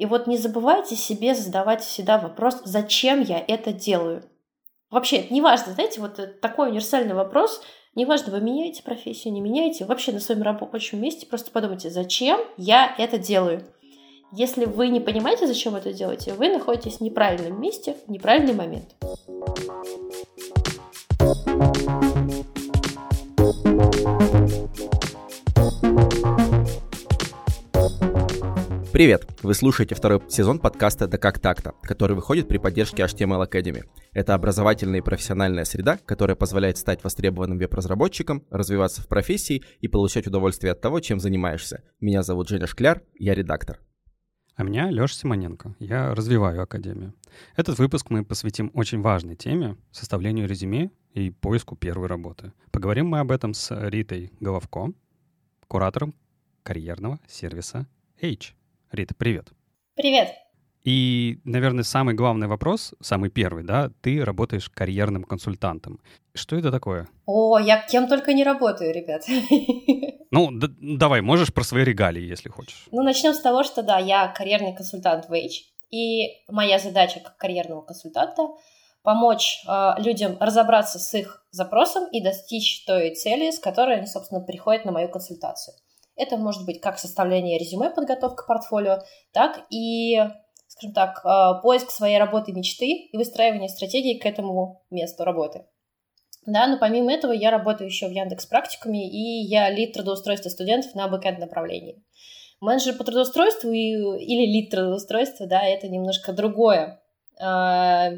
И вот не забывайте себе задавать всегда вопрос, зачем я это делаю. Вообще, это не важно, знаете, вот такой универсальный вопрос, неважно, вы меняете профессию, не меняете, вообще на своем рабочем месте просто подумайте, зачем я это делаю. Если вы не понимаете, зачем это делаете, вы находитесь в неправильном месте в неправильный момент. Привет! Вы слушаете второй сезон подкаста «Да как так-то», который выходит при поддержке HTML Academy. Это образовательная и профессиональная среда, которая позволяет стать востребованным веб-разработчиком, развиваться в профессии и получать удовольствие от того, чем занимаешься. Меня зовут Женя Шкляр, я редактор. А меня Леша Симоненко. Я развиваю Академию. Этот выпуск мы посвятим очень важной теме — составлению резюме и поиску первой работы. Поговорим мы об этом с Ритой Головко, куратором карьерного сервиса H. Рита, привет. Привет. И, наверное, самый главный вопрос, самый первый, да, ты работаешь карьерным консультантом. Что это такое? О, я кем только не работаю, ребят. Ну, да, давай, можешь про свои регалии, если хочешь. Ну, начнем с того, что да, я карьерный консультант в H, и моя задача как карьерного консультанта помочь э, людям разобраться с их запросом и достичь той цели, с которой они, собственно, приходят на мою консультацию. Это может быть как составление резюме, подготовка портфолио, так и, скажем так, э, поиск своей работы мечты и выстраивание стратегии к этому месту работы. Да, но помимо этого я работаю еще в Яндекс практиками, и я лид трудоустройства студентов на бэкэнд направлении. Менеджер по трудоустройству и, или лид трудоустройства, да, это немножко другое, э,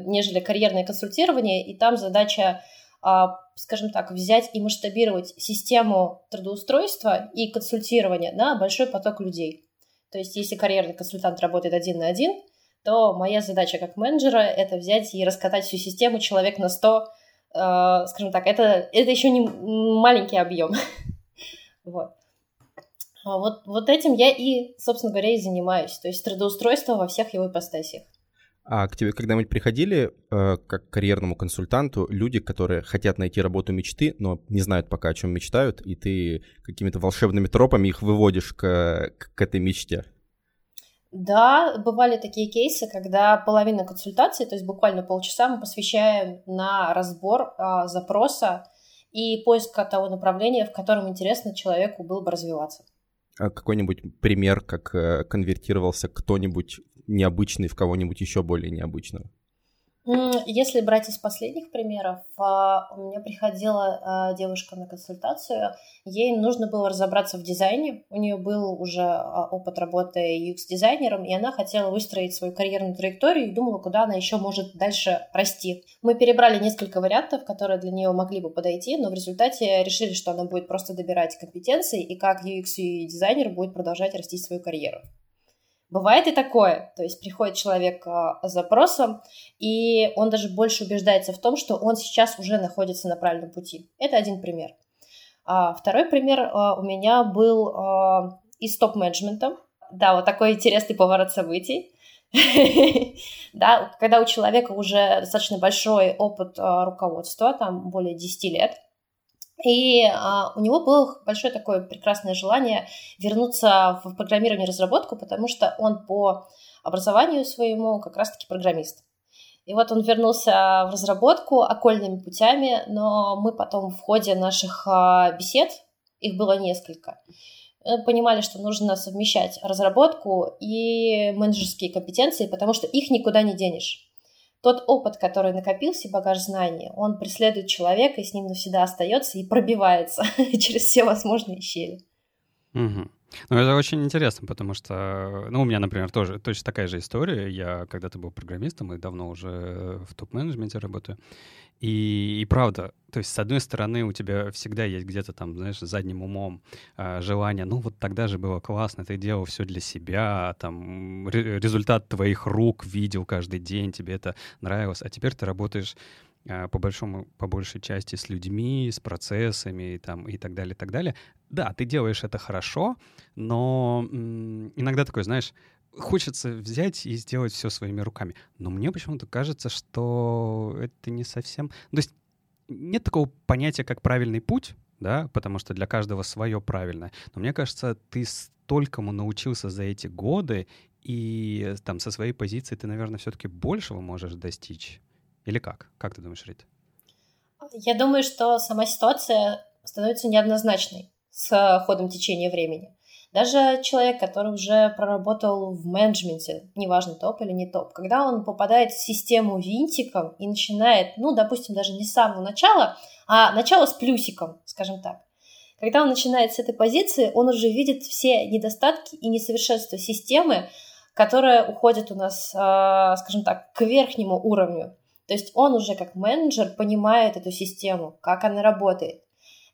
нежели карьерное консультирование, и там задача скажем так, взять и масштабировать систему трудоустройства и консультирования на большой поток людей. То есть, если карьерный консультант работает один на один, то моя задача как менеджера — это взять и раскатать всю систему человек на 100, э, скажем так, это, это еще не маленький объем. вот. А вот. Вот этим я и, собственно говоря, и занимаюсь. То есть трудоустройство во всех его ипостасиях. А к тебе когда-нибудь приходили, э, как карьерному консультанту, люди, которые хотят найти работу мечты, но не знают пока, о чем мечтают, и ты какими-то волшебными тропами их выводишь к, к, к этой мечте? Да, бывали такие кейсы, когда половина консультации, то есть буквально полчаса, мы посвящаем на разбор а, запроса и поиск того направления, в котором интересно человеку было бы развиваться. А какой-нибудь пример, как э, конвертировался кто-нибудь необычный в кого-нибудь еще более необычного? Если брать из последних примеров, а, у меня приходила а, девушка на консультацию, ей нужно было разобраться в дизайне, у нее был уже а, опыт работы UX-дизайнером, и она хотела выстроить свою карьерную траекторию и думала, куда она еще может дальше расти. Мы перебрали несколько вариантов, которые для нее могли бы подойти, но в результате решили, что она будет просто добирать компетенции и как UX-дизайнер будет продолжать расти свою карьеру. Бывает и такое, то есть приходит человек а, с запросом, и он даже больше убеждается в том, что он сейчас уже находится на правильном пути. Это один пример. А второй пример а, у меня был а, из топ-менеджмента. Да, вот такой интересный поворот событий. Да, когда у человека уже достаточно большой опыт руководства, там более 10 лет, и а, у него было большое такое прекрасное желание вернуться в программирование и разработку, потому что он по образованию своему как раз-таки программист. И вот он вернулся в разработку окольными путями, но мы потом в ходе наших а, бесед, их было несколько, э, понимали, что нужно совмещать разработку и менеджерские компетенции, потому что их никуда не денешь тот опыт, который накопился, багаж знаний, он преследует человека и с ним навсегда остается и пробивается через все возможные щели. Угу. Ну, это очень интересно, потому что, ну, у меня, например, тоже точно такая же история. Я когда-то был программистом и давно уже в топ-менеджменте работаю. И, и правда, то есть, с одной стороны, у тебя всегда есть где-то там, знаешь, задним умом э, желание, ну вот тогда же было классно, ты делал все для себя, там, результат твоих рук видел каждый день, тебе это нравилось, а теперь ты работаешь по большому, по большей части с людьми, с процессами там, и так далее, и так далее. Да, ты делаешь это хорошо, но иногда такой, знаешь, хочется взять и сделать все своими руками. Но мне почему-то кажется, что это не совсем... То есть нет такого понятия, как правильный путь, да, потому что для каждого свое правильное. Но мне кажется, ты столькому научился за эти годы, и там со своей позиции ты, наверное, все-таки большего можешь достичь. Или как? Как ты думаешь, Рит? Я думаю, что сама ситуация становится неоднозначной с ходом течения времени. Даже человек, который уже проработал в менеджменте, неважно, топ или не топ, когда он попадает в систему винтиком и начинает, ну, допустим, даже не с самого начала, а начало с плюсиком, скажем так. Когда он начинает с этой позиции, он уже видит все недостатки и несовершенства системы, которая уходит у нас, а, скажем так, к верхнему уровню. То есть он уже как менеджер понимает эту систему, как она работает.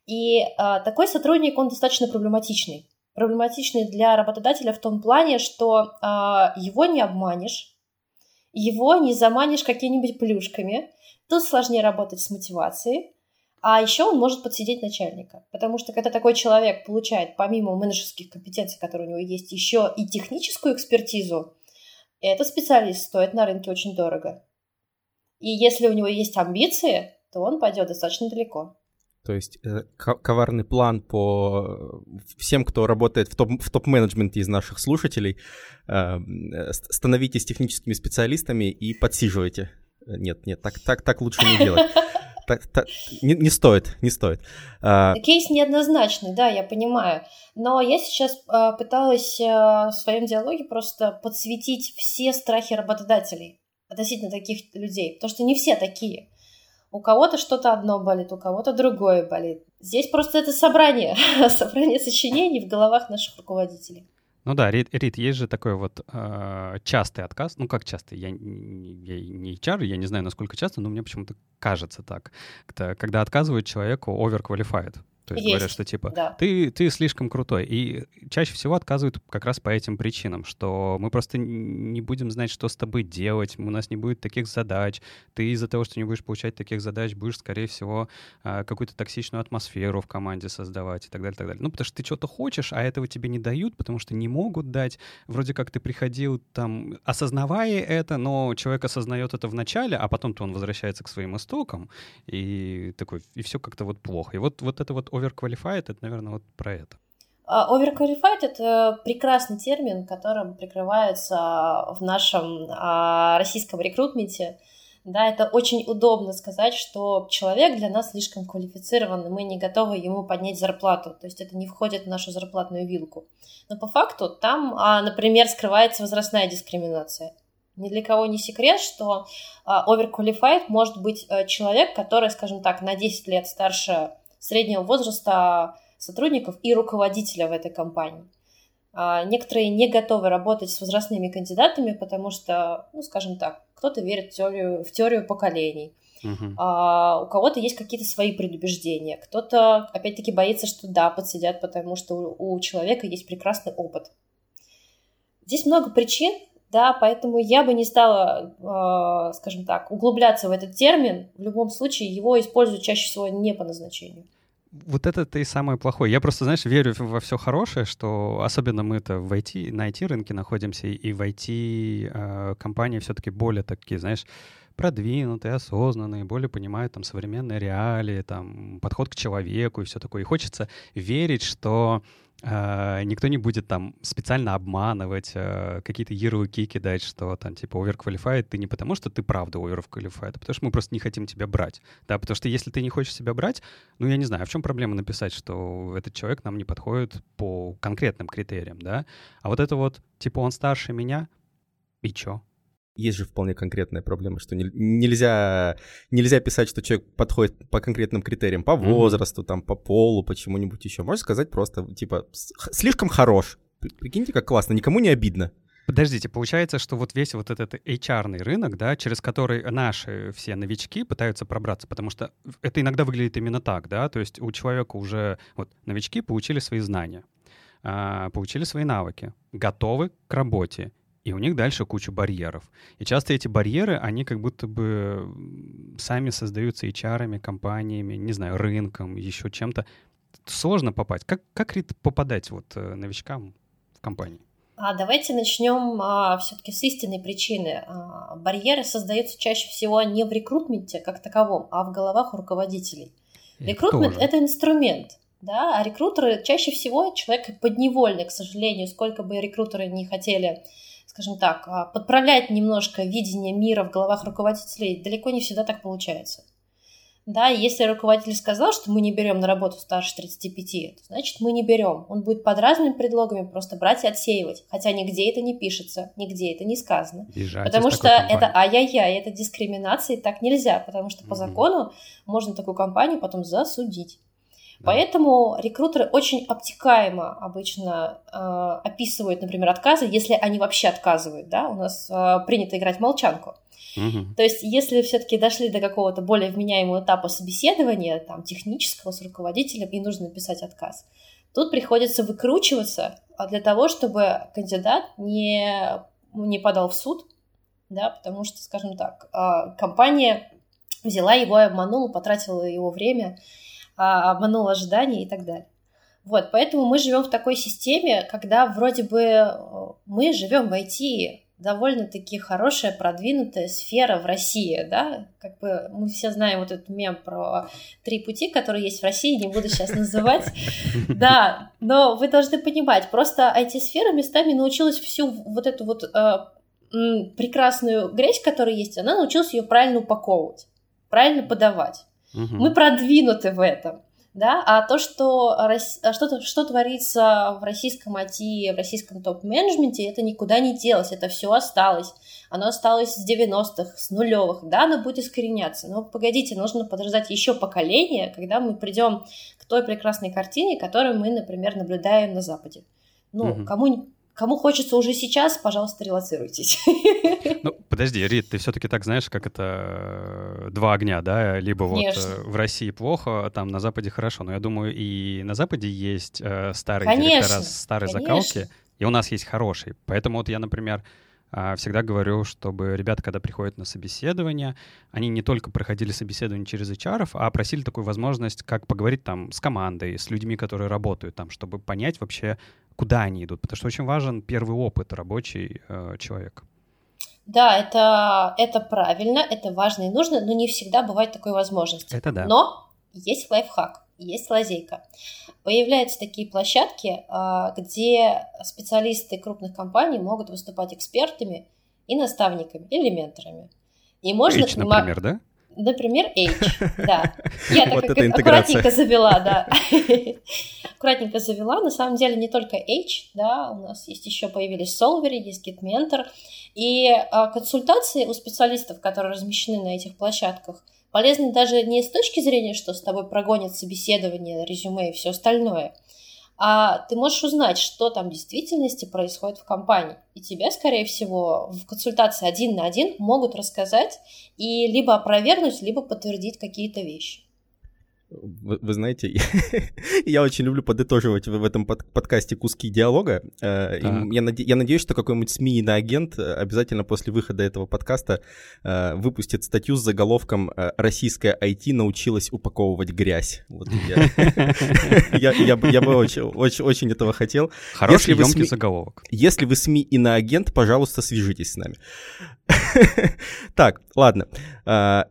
И а, такой сотрудник, он достаточно проблематичный. Проблематичный для работодателя в том плане, что а, его не обманешь, его не заманишь какими-нибудь плюшками. Тут сложнее работать с мотивацией. А еще он может подсидеть начальника, потому что когда такой человек получает помимо менеджерских компетенций, которые у него есть, еще и техническую экспертизу, этот специалист стоит на рынке очень дорого. И если у него есть амбиции, то он пойдет достаточно далеко. То есть э, коварный план по всем, кто работает в, топ, в топ-менеджменте из наших слушателей. Э, становитесь техническими специалистами и подсиживайте. Нет, нет, так, так, так лучше не делать. Так, так, не, не стоит, не стоит. А... Кейс неоднозначный, да, я понимаю. Но я сейчас а, пыталась а, в своем диалоге просто подсветить все страхи работодателей относительно таких людей, потому что не все такие. У кого-то что-то одно болит, у кого-то другое болит. Здесь просто это собрание, собрание сочинений в головах наших руководителей. Ну да, Рит, Рит есть же такой вот э, частый отказ. Ну как частый? Я, я не HR, я не знаю, насколько часто, но мне почему-то кажется так. Когда отказывают человеку overqualified. То есть, есть говорят, что типа да. ты, ты слишком крутой. И чаще всего отказывают как раз по этим причинам, что мы просто не будем знать, что с тобой делать, у нас не будет таких задач. Ты из-за того, что не будешь получать таких задач, будешь, скорее всего, а, какую-то токсичную атмосферу в команде создавать и так далее, и так далее. Ну, потому что ты что-то хочешь, а этого тебе не дают, потому что не могут дать. Вроде как ты приходил там, осознавая это, но человек осознает это в начале, а потом-то он возвращается к своим истокам, и такой, и все как-то вот плохо. И вот, вот это вот overqualified, это, наверное, вот про это. А, overqualified — это прекрасный термин, которым прикрывается в нашем а, российском рекрутменте. Да, это очень удобно сказать, что человек для нас слишком квалифицирован, и мы не готовы ему поднять зарплату. То есть это не входит в нашу зарплатную вилку. Но по факту там, а, например, скрывается возрастная дискриминация. Ни для кого не секрет, что overqualified может быть э, человек, который, скажем так, на 10 лет старше среднего возраста сотрудников и руководителя в этой компании. А, некоторые не готовы работать с возрастными кандидатами, потому что, ну, скажем так, кто-то верит в теорию, в теорию поколений, uh-huh. а, у кого-то есть какие-то свои предубеждения, кто-то, опять-таки, боится, что да, подсидят, потому что у, у человека есть прекрасный опыт. Здесь много причин, да, поэтому я бы не стала, э, скажем так, углубляться в этот термин. В любом случае его используют чаще всего не по назначению. Вот это-то и самое плохое. Я просто, знаешь, верю во все хорошее, что особенно мы-то в IT, на IT-рынке находимся, и в IT-компании э, все-таки более такие, знаешь, продвинутые, осознанные, более понимают там современные реалии, там подход к человеку и все такое. И хочется верить, что никто не будет там специально обманывать, uh, какие-то ярлыки кидать, что там типа overqualified ты не потому, что ты правда overqualified, а потому что мы просто не хотим тебя брать. Да, потому что если ты не хочешь себя брать, ну я не знаю, а в чем проблема написать, что этот человек нам не подходит по конкретным критериям, да? А вот это вот, типа он старше меня, и чё? Есть же вполне конкретная проблема, что не, нельзя, нельзя писать, что человек подходит по конкретным критериям, по возрасту, mm-hmm. там, по полу, почему-нибудь еще. Можно сказать просто, типа, слишком хорош. Прикиньте, как классно, никому не обидно. Подождите, получается, что вот весь вот этот HR рынок, да, через который наши все новички пытаются пробраться, потому что это иногда выглядит именно так, да, то есть у человека уже, вот, новички получили свои знания, а, получили свои навыки, готовы к работе, и у них дальше куча барьеров. И часто эти барьеры, они как будто бы сами создаются HR, компаниями, не знаю, рынком, еще чем-то. Сложно попасть. Как, как попадать вот э, новичкам в компании? А давайте начнем а, все-таки с истинной причины. А, барьеры создаются чаще всего не в рекрутменте как таковом, а в головах руководителей. Рекрутмент — это инструмент, да, а рекрутеры чаще всего человек подневольный, к сожалению, сколько бы рекрутеры не хотели скажем так, а, подправлять немножко видение мира в головах руководителей далеко не всегда так получается. Да, если руководитель сказал, что мы не берем на работу старше 35, то значит мы не берем. Он будет под разными предлогами просто брать и отсеивать. Хотя нигде это не пишется, нигде это не сказано. Езжайте потому что это ай-яй-яй, это дискриминация, и так нельзя, потому что по закону можно такую компанию потом засудить. Да. Поэтому рекрутеры очень обтекаемо обычно э, описывают, например, отказы, если они вообще отказывают. Да? У нас э, принято играть молчанку. Угу. То есть, если все-таки дошли до какого-то более вменяемого этапа собеседования, там, технического с руководителем, и нужно написать отказ, тут приходится выкручиваться а, для того, чтобы кандидат не, не подал в суд, да, потому что, скажем так, а, компания взяла его и обманула, потратила его время, обманула ожидания и так далее. Вот, поэтому мы живем в такой системе, когда вроде бы э, мы живем в IT, довольно-таки хорошая, продвинутая сфера в России, да, как бы мы все знаем вот этот мем про три пути, которые есть в России, не буду сейчас называть, да, но вы должны понимать, просто IT-сфера местами научилась всю вот эту вот э, прекрасную грязь, которая есть, она научилась ее правильно упаковывать, правильно подавать. Мы продвинуты в этом да, а то, что, а что, что творится в российском IT, в российском топ-менеджменте, это никуда не делось, это все осталось. Оно осталось с 90-х, с нулевых, да, оно будет искореняться. Но погодите, нужно подождать еще поколение, когда мы придем к той прекрасной картине, которую мы, например, наблюдаем на Западе. Ну, угу. кому Кому хочется уже сейчас, пожалуйста, релацируйтесь. Ну, подожди, Рит, ты все-таки так знаешь, как это э, два огня, да? Либо Конечно. вот э, в России плохо, а там на Западе хорошо. Но я думаю, и на Западе есть э, старые Конечно. директора, старые Конечно. закалки, и у нас есть хорошие. Поэтому вот я, например, а, всегда говорю, чтобы ребята, когда приходят на собеседование, они не только проходили собеседование через HR, а просили такую возможность, как поговорить там с командой, с людьми, которые работают там, чтобы понять вообще, куда они идут, потому что очень важен первый опыт рабочий э, человека. Да, это, это правильно, это важно и нужно, но не всегда бывает такой возможности. Это да. Но есть лайфхак, есть лазейка. Появляются такие площадки, а, где специалисты крупных компаний могут выступать экспертами и наставниками или менторами. И можно... H, например, да? Например, H, да. Я так вот аккуратненько завела, да. аккуратненько завела. На самом деле не только H, да, у нас есть еще появились Solvery, есть GitMentor. И а, консультации у специалистов, которые размещены на этих площадках, полезны даже не с точки зрения, что с тобой прогонят собеседование, резюме и все остальное – а ты можешь узнать, что там в действительности происходит в компании. И тебе, скорее всего, в консультации один на один могут рассказать и либо опровергнуть, либо подтвердить какие-то вещи. Вы, вы знаете, я очень люблю подытоживать в, в этом под, подкасте куски диалога. Э, я, наде, я надеюсь, что какой-нибудь СМИ на агент э, обязательно после выхода этого подкаста э, выпустит статью с заголовком «Российская IT научилась упаковывать грязь». Вот я, я, я бы очень, очень, очень этого хотел. Хороший, если СМИ, заголовок. Если вы СМИ и на агент, пожалуйста, свяжитесь с нами. Так, ладно.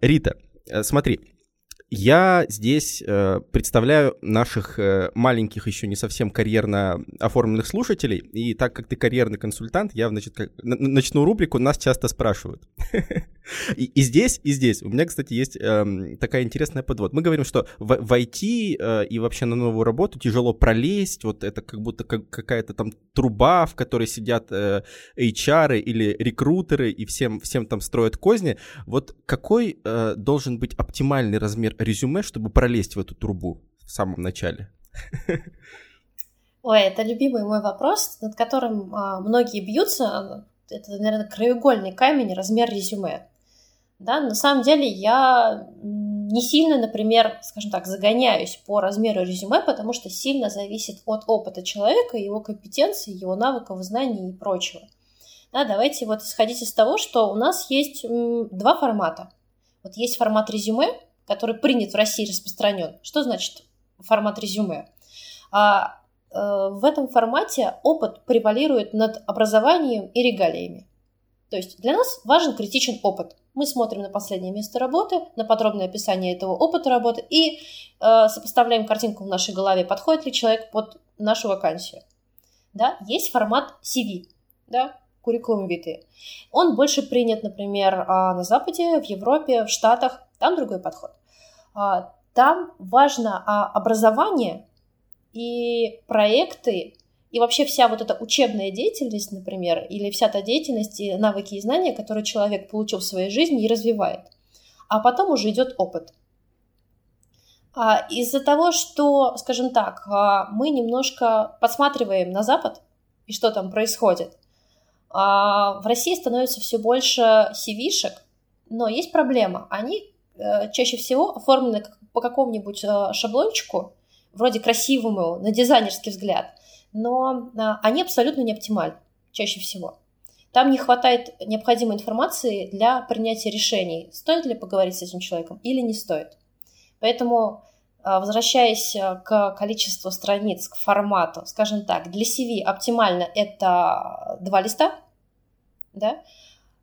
Рита, смотри, я здесь э, представляю наших э, маленьких, еще не совсем карьерно оформленных слушателей, и так как ты карьерный консультант, я, значит, как, начну рубрику «Нас часто спрашивают». и, и здесь, и здесь. У меня, кстати, есть э, такая интересная подвод. Мы говорим, что в, в IT э, и вообще на новую работу тяжело пролезть, вот это как будто как, какая-то там труба, в которой сидят э, HR или рекрутеры, и всем, всем там строят козни. Вот какой э, должен быть оптимальный размер резюме, чтобы пролезть в эту трубу в самом начале? Ой, это любимый мой вопрос, над которым а, многие бьются. Это, наверное, краеугольный камень, размер резюме. Да, на самом деле я не сильно, например, скажем так, загоняюсь по размеру резюме, потому что сильно зависит от опыта человека, его компетенции, его навыков, знаний и прочего. Да, давайте вот исходить из того, что у нас есть два формата. Вот есть формат резюме, который принят в России, распространен. Что значит формат резюме? А, э, в этом формате опыт превалирует над образованием и регалиями. То есть для нас важен критичен опыт. Мы смотрим на последнее место работы, на подробное описание этого опыта работы и э, сопоставляем картинку в нашей голове, подходит ли человек под нашу вакансию. Да? Есть формат CV. Да? куррикулум виты. Он больше принят, например, а, на Западе, в Европе, в Штатах. Там другой подход. А, там важно а, образование и проекты, и вообще вся вот эта учебная деятельность, например, или вся та деятельность, и навыки и знания, которые человек получил в своей жизни и развивает. А потом уже идет опыт. Из-за того, что, скажем так, мы немножко подсматриваем на Запад и что там происходит, в России становится все больше CV-шек, но есть проблема. Они э, чаще всего оформлены по какому-нибудь э, шаблончику, вроде красивому, на дизайнерский взгляд, но э, они абсолютно не оптимальны чаще всего. Там не хватает необходимой информации для принятия решений, стоит ли поговорить с этим человеком или не стоит. Поэтому, э, возвращаясь к количеству страниц, к формату, скажем так, для CV оптимально это два листа, да,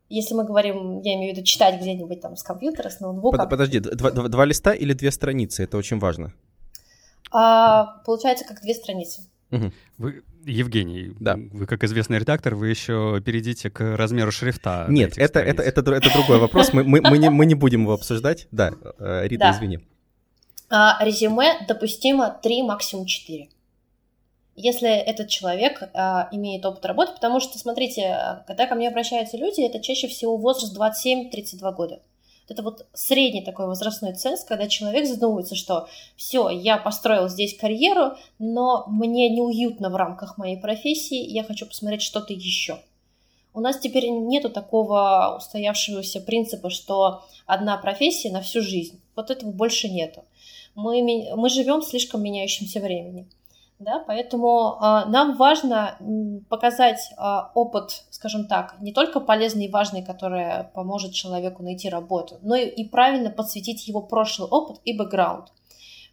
если мы говорим, я имею в виду читать где-нибудь там с компьютера, с ноутбука. Под, подожди, два, два, два листа или две страницы? Это очень важно. А, получается, как две страницы. Угу. Вы, Евгений, да. вы как известный редактор, вы еще перейдите к размеру шрифта. Нет, это, это, это, это другой вопрос, мы, мы, мы, не, мы не будем его обсуждать. Да, э, Рита, да. извини. А, резюме допустимо 3, максимум 4 если этот человек а, имеет опыт работы, потому что, смотрите, когда ко мне обращаются люди, это чаще всего возраст 27-32 года. Это вот средний такой возрастной ценз, когда человек задумывается, что все, я построил здесь карьеру, но мне неуютно в рамках моей профессии, я хочу посмотреть что-то еще. У нас теперь нету такого устоявшегося принципа, что одна профессия на всю жизнь. Вот этого больше нету. Мы, мы живем в слишком меняющемся времени да, поэтому э, нам важно показать э, опыт, скажем так, не только полезный и важный, который поможет человеку найти работу, но и, и правильно подсветить его прошлый опыт и бэкграунд.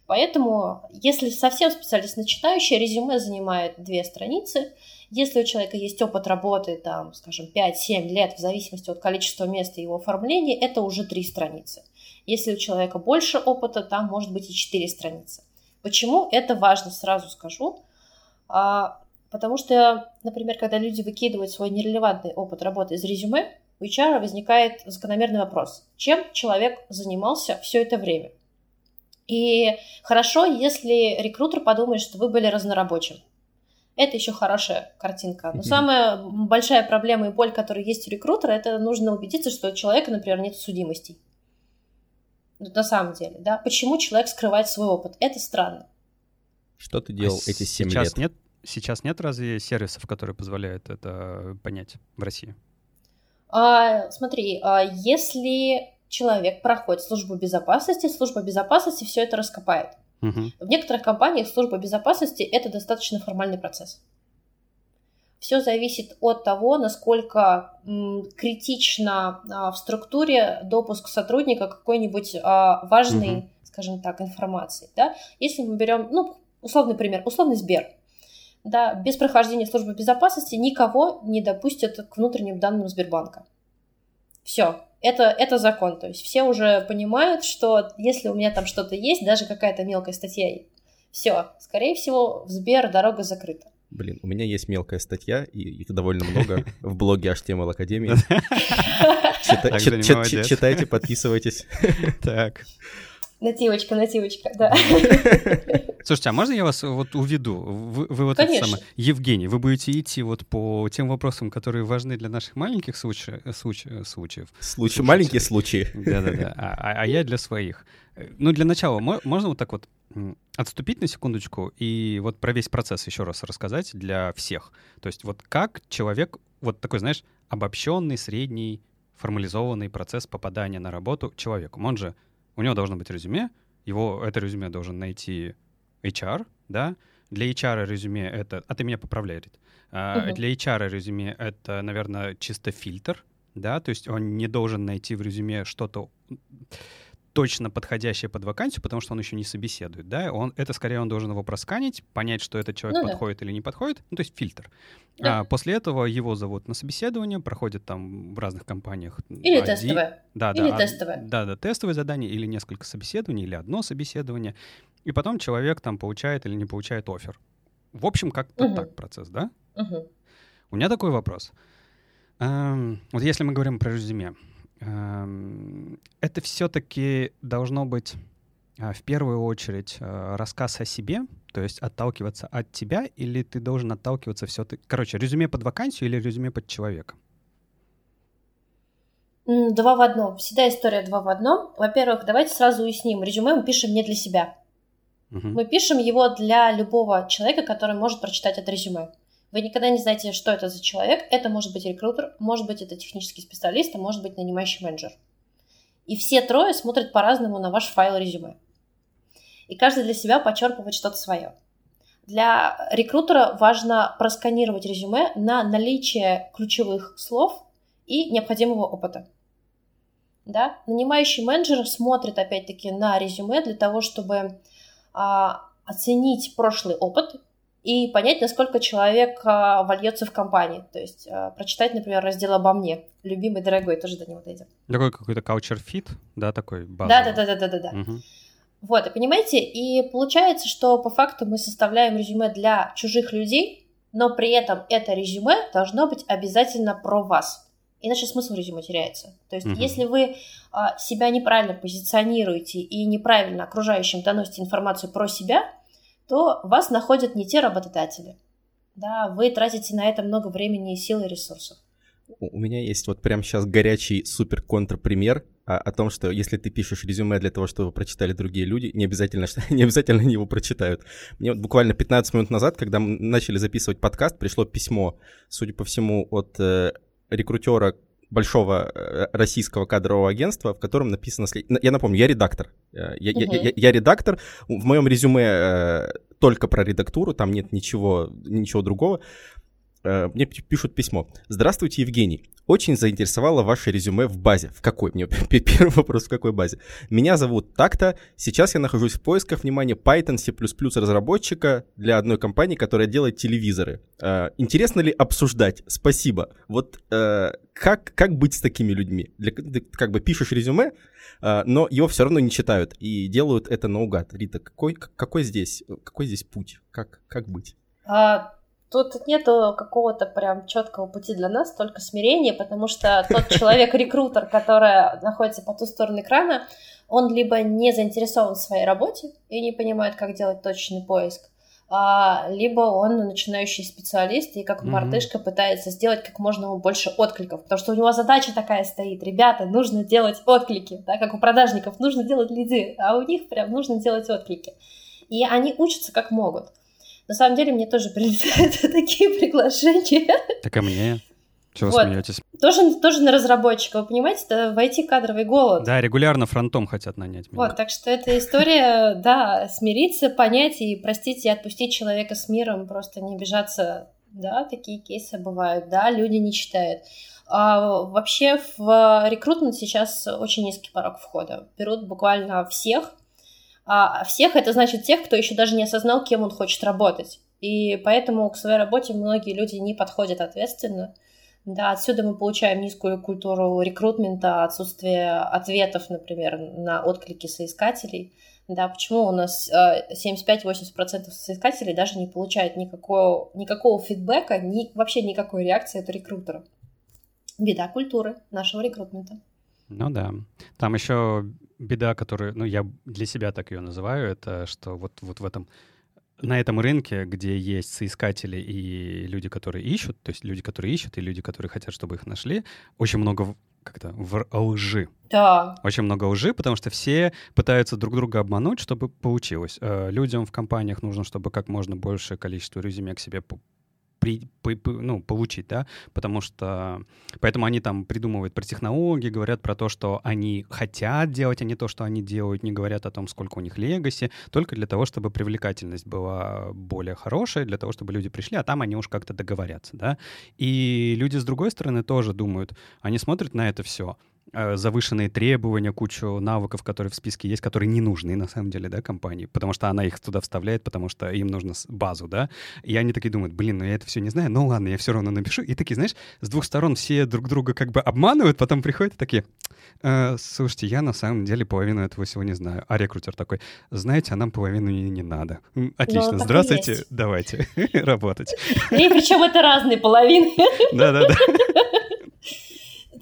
Поэтому, если совсем специалист начинающий, резюме занимает две страницы. Если у человека есть опыт работы, там, скажем, 5-7 лет, в зависимости от количества места его оформления, это уже три страницы. Если у человека больше опыта, там может быть и четыре страницы. Почему это важно, сразу скажу. А, потому что, например, когда люди выкидывают свой нерелевантный опыт работы из резюме, у HR возникает закономерный вопрос. Чем человек занимался все это время? И хорошо, если рекрутер подумает, что вы были разнорабочим. Это еще хорошая картинка. Но самая большая проблема и боль, которая есть у рекрутера, это нужно убедиться, что у человека, например, нет судимостей на самом деле, да, почему человек скрывает свой опыт, это странно. Что ты делал а эти 7 сейчас лет? Нет, сейчас нет разве сервисов, которые позволяют это понять в России? А, смотри, а если человек проходит службу безопасности, служба безопасности все это раскопает. Угу. В некоторых компаниях служба безопасности это достаточно формальный процесс. Все зависит от того, насколько критично а, в структуре допуск сотрудника какой-нибудь а, важной, угу. скажем так, информации. Да? Если мы берем, ну, условный пример, условный Сбер. Да, без прохождения службы безопасности никого не допустят к внутренним данным Сбербанка. Все, это, это закон. То есть все уже понимают, что если у меня там что-то есть, даже какая-то мелкая статья, все, скорее всего, в Сбер дорога закрыта. Блин, у меня есть мелкая статья, и их довольно много в блоге HTML Академии. Читайте, подписывайтесь. Так. Нативочка, нативочка, да. Слушайте, а можно я вас вот уведу? Вы, вы вот Конечно. это самое... Евгений, вы будете идти вот по тем вопросам, которые важны для наших маленьких случаев. случаев, случаев. Случаи, маленькие случаи. Да-да-да. А, а, а я для своих. Ну, для начала, можно вот так вот отступить на секундочку и вот про весь процесс еще раз рассказать для всех. То есть вот как человек, вот такой, знаешь, обобщенный, средний, формализованный процесс попадания на работу человеку. Он же у него должно быть резюме, его это резюме должен найти HR, да, для HR резюме это... А ты меня поправляй, Рит. Uh, угу. Для HR резюме это, наверное, чисто фильтр, да, то есть он не должен найти в резюме что-то точно подходящее под вакансию, потому что он еще не собеседует, да, он, это скорее он должен его просканить, понять, что этот человек ну, подходит да. или не подходит, ну, то есть фильтр. Да. А, после этого его зовут на собеседование, проходит там в разных компаниях. Или один, тестовое. Да, или да, тестовое. Да, да, тестовое задание, или несколько собеседований, или одно собеседование, и потом человек там получает или не получает офер. В общем, как-то угу. так процесс, да? Угу. У меня такой вопрос. Эм, вот если мы говорим про резюме, это все-таки должно быть а, в первую очередь э, рассказ о себе, то есть отталкиваться от тебя, или ты должен отталкиваться все-таки... Короче, резюме под вакансию или резюме под человека? Два в одном. Всегда история два в одном. Во-первых, давайте сразу уясним. Резюме мы пишем не для себя. Угу. Мы пишем его для любого человека, который может прочитать это резюме. Вы никогда не знаете, что это за человек. Это может быть рекрутер, может быть это технический специалист, а может быть нанимающий менеджер. И все трое смотрят по-разному на ваш файл резюме и каждый для себя подчерпывает что-то свое. Для рекрутера важно просканировать резюме на наличие ключевых слов и необходимого опыта. Да? Нанимающий менеджер смотрит опять-таки на резюме для того, чтобы а, оценить прошлый опыт и понять, насколько человек а, вольется в компании. То есть а, прочитать, например, раздел обо мне, любимый, дорогой, тоже до него дойдем. Такой какой-то fit, да, такой базовый. Да, да, да, да, да, да. Угу. Вот, и понимаете, и получается, что по факту мы составляем резюме для чужих людей, но при этом это резюме должно быть обязательно про вас. Иначе смысл резюме теряется. То есть, угу. если вы а, себя неправильно позиционируете и неправильно окружающим доносите информацию про себя, то вас находят не те работодатели. Да, вы тратите на это много времени, сил и ресурсов. У меня есть вот прямо сейчас горячий супер контрпример о, о том, что если ты пишешь резюме для того, чтобы прочитали другие люди, не обязательно, что, не обязательно они его прочитают. Мне вот буквально 15 минут назад, когда мы начали записывать подкаст, пришло письмо, судя по всему, от э, рекрутера большого э, российского кадрового агентства, в котором написано... Я напомню, я редактор. Э, я, uh-huh. я, я, я редактор. В моем резюме э, только про редактуру, там нет ничего, ничего другого. Э, мне пишут письмо. Здравствуйте, Евгений. Очень заинтересовало ваше резюме в базе. В какой? Мне первый вопрос, в какой базе? Меня зовут так-то. Сейчас я нахожусь в поисках, внимания Python, C++ разработчика для одной компании, которая делает телевизоры. Э, интересно ли обсуждать? Спасибо. Вот э, как, как быть с такими людьми? Для, ты как бы пишешь резюме, но его все равно не читают и делают это наугад. Рита, какой, какой, здесь, какой здесь путь? Как, как быть? А, Тут нету какого-то прям четкого пути для нас, только смирение, потому что тот человек-рекрутер, который находится по ту сторону экрана, он либо не заинтересован в своей работе и не понимает, как делать точный поиск, а, либо он начинающий специалист и как мартышка пытается сделать как можно больше откликов, потому что у него задача такая стоит, ребята, нужно делать отклики, да, как у продажников, нужно делать лиды, а у них прям нужно делать отклики. И они учатся как могут. На самом деле мне тоже прилетают такие приглашения. Так и мне. Чего вот. смеетесь? Тоже, тоже на разработчика, вы понимаете, это в IT-кадровый голод. Да, регулярно фронтом хотят нанять меня. Вот, так что эта история, да, смириться, понять и простить и отпустить человека с миром, просто не обижаться. Да, такие кейсы бывают, да, люди не читают. А вообще в рекрутмент сейчас очень низкий порог входа. Берут буквально всех, а всех это значит тех, кто еще даже не осознал, кем он хочет работать. И поэтому к своей работе многие люди не подходят ответственно. Да, отсюда мы получаем низкую культуру рекрутмента, отсутствие ответов, например, на отклики соискателей. Да, почему у нас 75-80% э, соискателей даже не получают никакого, никакого фидбэка, ни, вообще никакой реакции от рекрутера. Беда культуры нашего рекрутмента. Ну да. Там еще беда, которую, ну, я для себя так ее называю, это что вот, вот в этом на этом рынке, где есть соискатели и люди, которые ищут, то есть люди, которые ищут, и люди, которые хотят, чтобы их нашли, очень много как-то в лжи. Да. Очень много лжи, потому что все пытаются друг друга обмануть, чтобы получилось. Э, людям в компаниях нужно, чтобы как можно большее количество резюме к себе при, при, ну, получить, да, потому что поэтому они там придумывают про технологии, говорят про то, что они хотят делать, а не то, что они делают, не говорят о том, сколько у них легаси, только для того, чтобы привлекательность была более хорошая, для того, чтобы люди пришли, а там они уж как-то договорятся, да. И люди с другой стороны тоже думают, они смотрят на это все, завышенные требования, кучу навыков, которые в списке есть, которые не нужны на самом деле, да, компании, потому что она их туда вставляет, потому что им нужно базу, да, и они такие думают, блин, ну я это все не знаю, ну ладно, я все равно напишу, и такие, знаешь, с двух сторон все друг друга как бы обманывают, потом приходят такие, э, слушайте, я на самом деле половину этого всего не знаю, а рекрутер такой, знаете, а нам половину не, не надо. Отлично, ну, здравствуйте, давайте работать. И причем это разные половины. Да-да-да.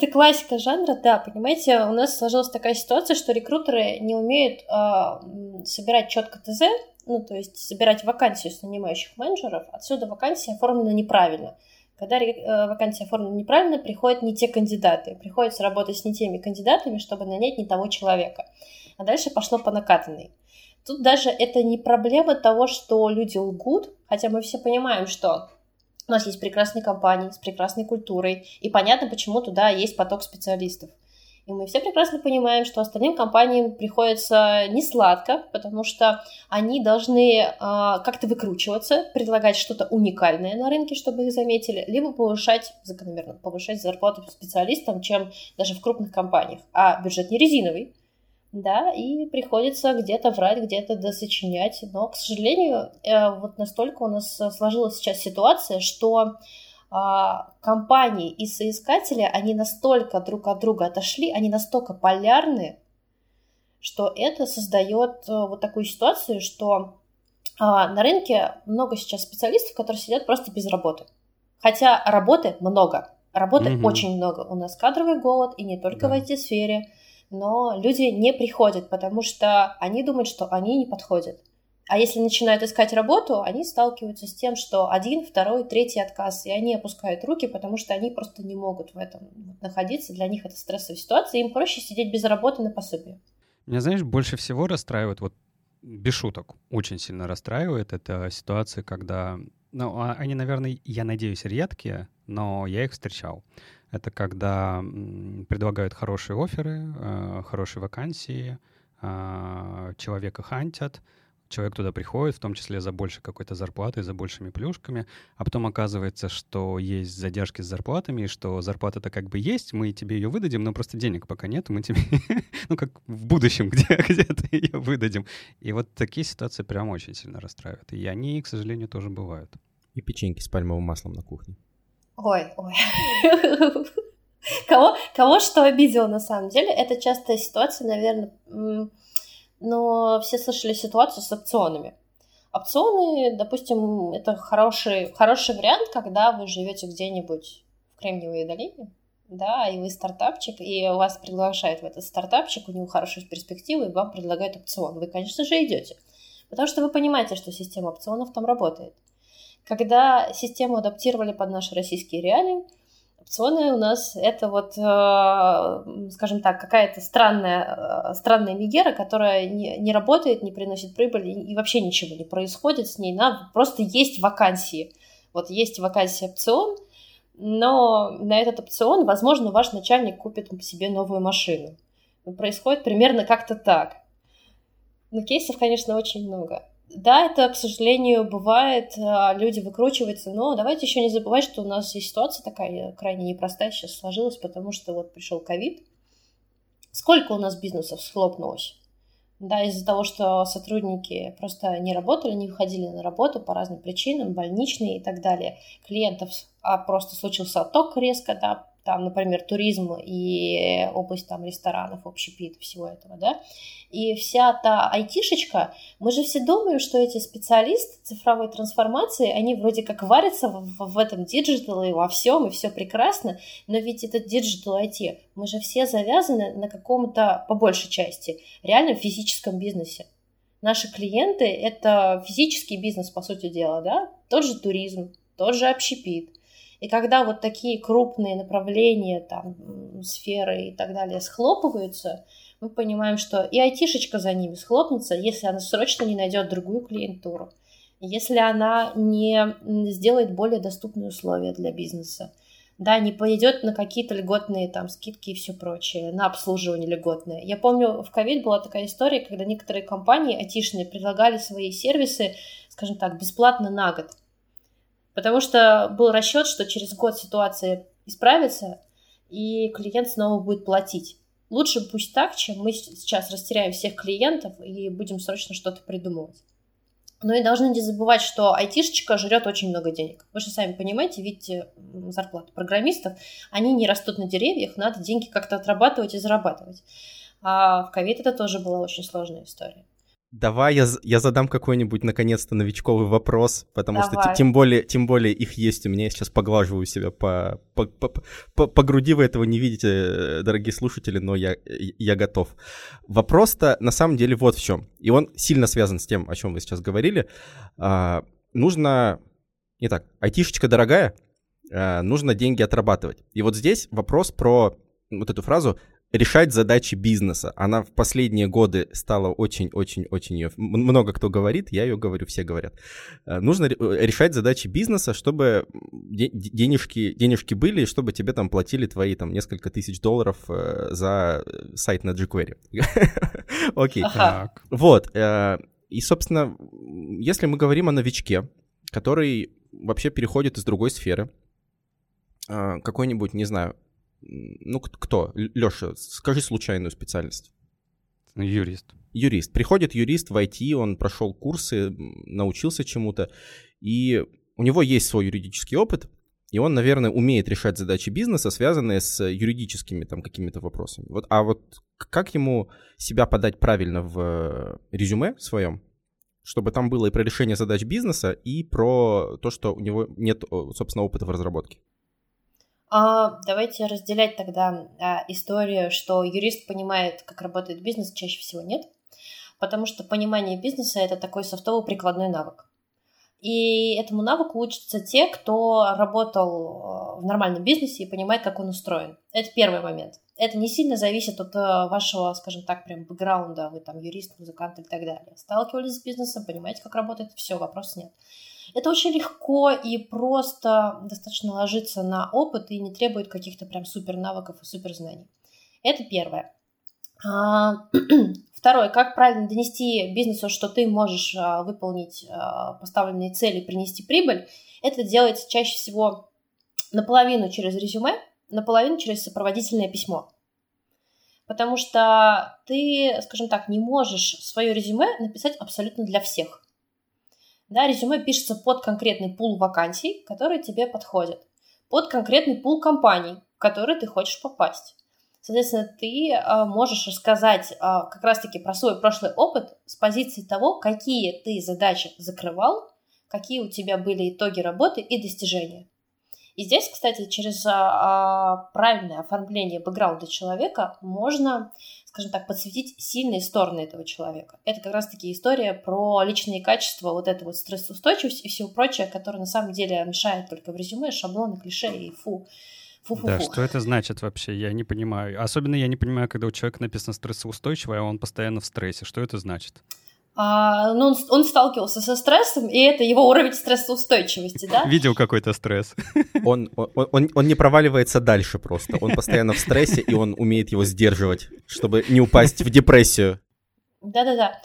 Это классика жанра, да, понимаете, у нас сложилась такая ситуация, что рекрутеры не умеют э, собирать четко ТЗ, ну, то есть собирать вакансию с нанимающих менеджеров, отсюда вакансия оформлена неправильно. Когда э, вакансия оформлена неправильно, приходят не те кандидаты, приходится работать с не теми кандидатами, чтобы нанять не того человека. А дальше пошло по накатанной. Тут даже это не проблема того, что люди лгут, хотя мы все понимаем, что у нас есть прекрасные компании с прекрасной культурой, и понятно, почему туда есть поток специалистов. И мы все прекрасно понимаем, что остальным компаниям приходится не сладко, потому что они должны э, как-то выкручиваться, предлагать что-то уникальное на рынке, чтобы их заметили, либо повышать, закономерно, повышать зарплату специалистам, чем даже в крупных компаниях. А бюджет не резиновый, да, и приходится где-то врать, где-то досочинять. Но, к сожалению, э, вот настолько у нас сложилась сейчас ситуация, что а, компании и соискатели, они настолько друг от друга отошли, они настолько полярны, что это создает э, вот такую ситуацию, что а, на рынке много сейчас специалистов, которые сидят просто без работы. Хотя работы много, работы mm-hmm. очень много. У нас кадровый голод, и не только да. в IT-сфере но люди не приходят, потому что они думают, что они не подходят. А если начинают искать работу, они сталкиваются с тем, что один, второй, третий отказ, и они опускают руки, потому что они просто не могут в этом находиться. Для них это стрессовая ситуация, им проще сидеть без работы на пособие. Меня, знаешь, больше всего расстраивает, вот без шуток, очень сильно расстраивает эта ситуация, когда, ну, а, они, наверное, я надеюсь, редкие, но я их встречал. Это когда предлагают хорошие оферы, э, хорошие вакансии, а, человека хантят, человек туда приходит, в том числе за больше какой-то зарплаты, за большими плюшками, а потом оказывается, что есть задержки с зарплатами, и что зарплата-то как бы есть, мы тебе ее выдадим, но просто денег пока нет, мы тебе, ну как в будущем где, где-то ее выдадим. И вот такие ситуации прям очень сильно расстраивают. И они, к сожалению, тоже бывают. И печеньки с пальмовым маслом на кухне. Ой, ой. Кого, кого что обидело на самом деле? Это частая ситуация, наверное. Но все слышали ситуацию с опционами. Опционы, допустим, это хороший, хороший вариант, когда вы живете где-нибудь в Кремниевой долине, да, и вы стартапчик, и вас приглашают в этот стартапчик, у него хорошие перспективы, и вам предлагают опцион. Вы, конечно же, идете. Потому что вы понимаете, что система опционов там работает. Когда систему адаптировали под наши российские реалии, опционы у нас это вот, э, скажем так, какая-то странная, э, странная мигера, которая не, не работает, не приносит прибыль и вообще ничего не происходит с ней. Надо, просто есть вакансии. Вот есть вакансия опцион, но на этот опцион, возможно, ваш начальник купит себе новую машину. Происходит примерно как-то так. Но кейсов, конечно, очень много. Да, это, к сожалению, бывает, а, люди выкручиваются, но давайте еще не забывать, что у нас есть ситуация такая крайне непростая сейчас сложилась, потому что вот пришел ковид. Сколько у нас бизнесов схлопнулось? Да, из-за того, что сотрудники просто не работали, не выходили на работу по разным причинам, больничные и так далее. Клиентов а просто случился отток резко, да, там, например, туризм и область там ресторанов, общепит, всего этого, да, и вся та айтишечка, мы же все думаем, что эти специалисты цифровой трансформации, они вроде как варятся в, в этом digital и во всем, и все прекрасно, но ведь этот digital IT, мы же все завязаны на каком-то, по большей части, реально физическом бизнесе. Наши клиенты — это физический бизнес, по сути дела, да, тот же туризм, тот же общепит — и когда вот такие крупные направления, там, сферы и так далее схлопываются, мы понимаем, что и айтишечка за ними схлопнется, если она срочно не найдет другую клиентуру, если она не сделает более доступные условия для бизнеса, да, не пойдет на какие-то льготные там скидки и все прочее, на обслуживание льготное. Я помню, в ковид была такая история, когда некоторые компании айтишные предлагали свои сервисы, скажем так, бесплатно на год. Потому что был расчет, что через год ситуация исправится, и клиент снова будет платить. Лучше пусть так, чем мы сейчас растеряем всех клиентов и будем срочно что-то придумывать. Но и должны не забывать, что айтишечка жрет очень много денег. Вы же сами понимаете, видите зарплаты программистов, они не растут на деревьях, надо деньги как-то отрабатывать и зарабатывать. А в ковид это тоже была очень сложная история. Давай я, я задам какой-нибудь наконец-то новичковый вопрос, потому Давай. что тем более, тем более их есть у меня. Я сейчас поглаживаю себя по, по, по, по, по груди. Вы этого не видите, э, дорогие слушатели, но я, я готов. Вопрос-то на самом деле вот в чем. И он сильно связан с тем, о чем вы сейчас говорили. А, нужно... Итак, айтишечка дорогая, а, нужно деньги отрабатывать. И вот здесь вопрос про вот эту фразу решать задачи бизнеса. Она в последние годы стала очень-очень-очень ее... Много кто говорит, я ее говорю, все говорят. Э, нужно э, решать задачи бизнеса, чтобы денежки, денежки были, и чтобы тебе там платили твои там несколько тысяч долларов э, за сайт на jQuery. Окей. Вот. И, собственно, если мы говорим о новичке, который вообще переходит из другой сферы, какой-нибудь, не знаю, ну, кто? Леша, скажи случайную специальность. Юрист. Юрист. Приходит юрист в IT, он прошел курсы, научился чему-то, и у него есть свой юридический опыт, и он, наверное, умеет решать задачи бизнеса, связанные с юридическими там какими-то вопросами. Вот, а вот как ему себя подать правильно в резюме своем, чтобы там было и про решение задач бизнеса, и про то, что у него нет, собственно, опыта в разработке? А, давайте разделять тогда а, историю, что юрист понимает, как работает бизнес, чаще всего нет, потому что понимание бизнеса это такой софтовый прикладной навык. И этому навыку учатся те, кто работал в нормальном бизнесе и понимает, как он устроен. Это первый момент. Это не сильно зависит от вашего, скажем так, прям бэкграунда, вы там юрист, музыкант и так далее. Сталкивались с бизнесом, понимаете, как работает, все, вопросов нет. Это очень легко и просто достаточно ложится на опыт и не требует каких-то прям супер навыков и супер знаний. Это первое. А, второе, как правильно донести бизнесу, что ты можешь а, выполнить а, поставленные цели, принести прибыль, это делается чаще всего наполовину через резюме, наполовину через сопроводительное письмо. Потому что ты, скажем так, не можешь свое резюме написать абсолютно для всех. Да, резюме пишется под конкретный пул вакансий, которые тебе подходят, под конкретный пул компаний, в которые ты хочешь попасть. Соответственно, ты э, можешь рассказать э, как раз-таки про свой прошлый опыт с позиции того, какие ты задачи закрывал, какие у тебя были итоги работы и достижения. И здесь, кстати, через а, правильное оформление бэкграунда человека можно, скажем так, подсветить сильные стороны этого человека. Это как раз-таки история про личные качества, вот эту вот стрессоустойчивость и все прочее, которое на самом деле мешает только в резюме, шаблоны, клише и фу. Фу-фу-фу. Да, что это значит вообще? Я не понимаю. Особенно я не понимаю, когда у человека написано стрессоустойчивый, а он постоянно в стрессе. Что это значит? А, ну, он, он сталкивался со стрессом, и это его уровень стрессоустойчивости, да? Видел какой-то стресс. Он, он, он, он не проваливается дальше просто. Он постоянно в стрессе, и он умеет его сдерживать, чтобы не упасть в депрессию. Да-да-да.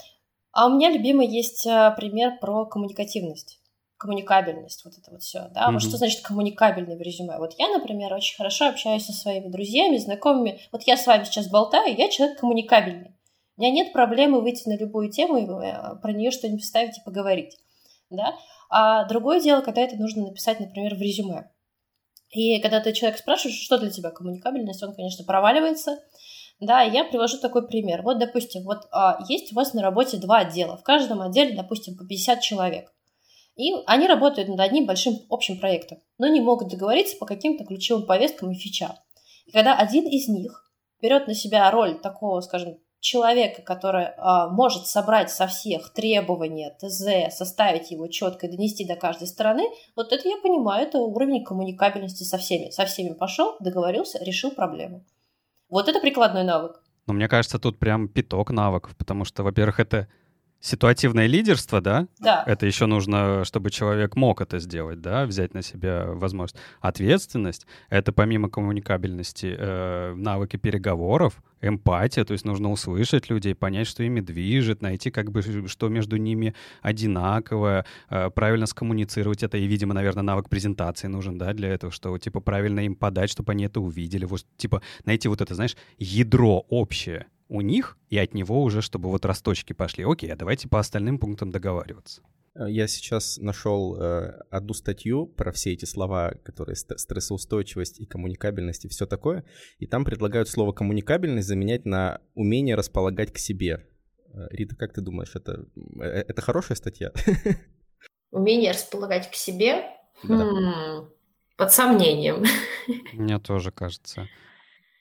А у меня любимый есть а, пример про коммуникативность коммуникабельность, вот это вот все, да, mm-hmm. вот что значит коммуникабельный в резюме. Вот я, например, очень хорошо общаюсь со своими друзьями, знакомыми. Вот я с вами сейчас болтаю, я человек коммуникабельный. У меня нет проблемы выйти на любую тему и э, про нее что-нибудь вставить и поговорить. Да? А другое дело, когда это нужно написать, например, в резюме. И когда ты человек спрашиваешь, что для тебя коммуникабельность, он, конечно, проваливается. Да, я привожу такой пример. Вот, допустим, вот а, есть у вас на работе два отдела. В каждом отделе, допустим, по 50 человек. И они работают над одним большим общим проектом, но не могут договориться по каким-то ключевым повесткам и фичам. И когда один из них берет на себя роль такого, скажем, человека, который а, может собрать со всех требования ТЗ, составить его четко и донести до каждой стороны, вот это я понимаю, это уровень коммуникабельности со всеми. Со всеми пошел, договорился, решил проблему. Вот это прикладной навык. Но мне кажется, тут прям пяток навыков, потому что, во-первых, это ситуативное лидерство, да? Да. Это еще нужно, чтобы человек мог это сделать, да, взять на себя возможность. Ответственность — это помимо коммуникабельности э, навыки переговоров, эмпатия, то есть нужно услышать людей, понять, что ими движет, найти как бы, что между ними одинаковое, э, правильно скоммуницировать это, и, видимо, наверное, навык презентации нужен, да, для этого, что, типа, правильно им подать, чтобы они это увидели, вот, типа, найти вот это, знаешь, ядро общее, у них и от него уже, чтобы вот росточки пошли. Окей, а давайте по остальным пунктам договариваться. Э, я сейчас нашел э, одну статью про все эти слова, которые стрессоустойчивость и коммуникабельность и все такое, и там предлагают слово коммуникабельность заменять на умение располагать к себе. Рита, как ты думаешь, это, это хорошая статья? Умение располагать к себе? Да. Хм, под сомнением. Мне тоже кажется.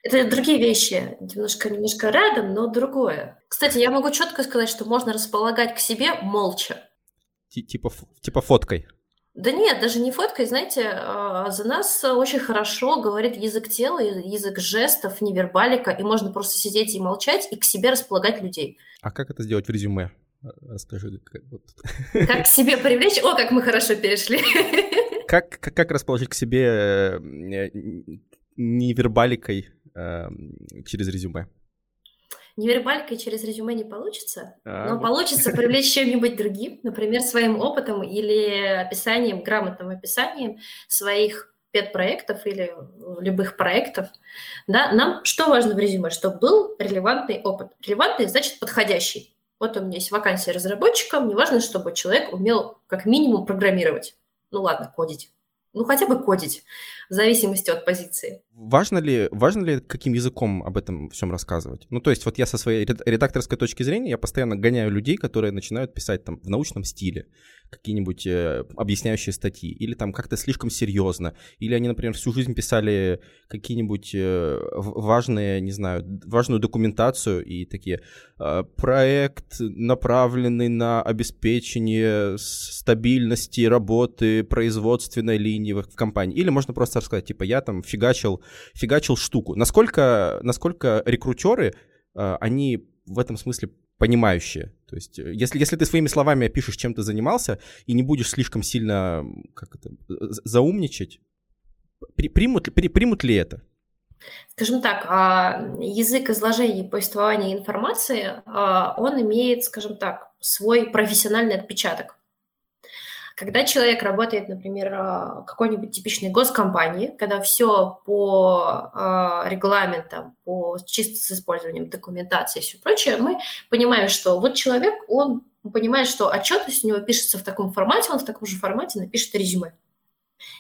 Это другие вещи, немножко, немножко рядом, но другое. Кстати, я могу четко сказать, что можно располагать к себе молча. Типа, типа фоткой. Да нет, даже не фоткой, знаете, а, за нас очень хорошо говорит язык тела, язык жестов, невербалика, и можно просто сидеть и молчать, и к себе располагать людей. А как это сделать в резюме? Расскажи. Как, вот. как к себе привлечь? О, как мы хорошо перешли. Как, как, как расположить к себе э, невербаликой э, через резюме? Невербалькой через резюме не получится, а, но вот. получится привлечь чем-нибудь другим, например, своим опытом или описанием, грамотным описанием своих педпроектов или любых проектов. Да, нам что важно в резюме? Чтобы был релевантный опыт. Релевантный значит подходящий. Вот у меня есть вакансия разработчика, мне важно, чтобы человек умел как минимум программировать. Ну ладно, кодить. Ну хотя бы кодить в зависимости от позиции. Важно ли, важно ли каким языком об этом всем рассказывать? Ну, то есть вот я со своей редакторской точки зрения, я постоянно гоняю людей, которые начинают писать там в научном стиле какие-нибудь э, объясняющие статьи, или там как-то слишком серьезно, или они, например, всю жизнь писали какие-нибудь э, важные, не знаю, важную документацию и такие э, проект, направленный на обеспечение стабильности работы производственной линии в, компании, или можно просто рассказать, типа, я там фигачил, фигачил штуку. Насколько, насколько рекрутеры, э, они в этом смысле понимающие. То есть, э, если, если ты своими словами опишешь, чем ты занимался, и не будешь слишком сильно как это, заумничать, при, примут, при, примут ли это? Скажем так, а, язык изложения и повествования информации, а, он имеет, скажем так, свой профессиональный отпечаток. Когда человек работает, например, в какой-нибудь типичной госкомпании, когда все по э, регламентам, по, чисто с использованием документации и все прочее, мы понимаем, что вот человек, он понимает, что отчетность у него пишется в таком формате, он в таком же формате напишет резюме.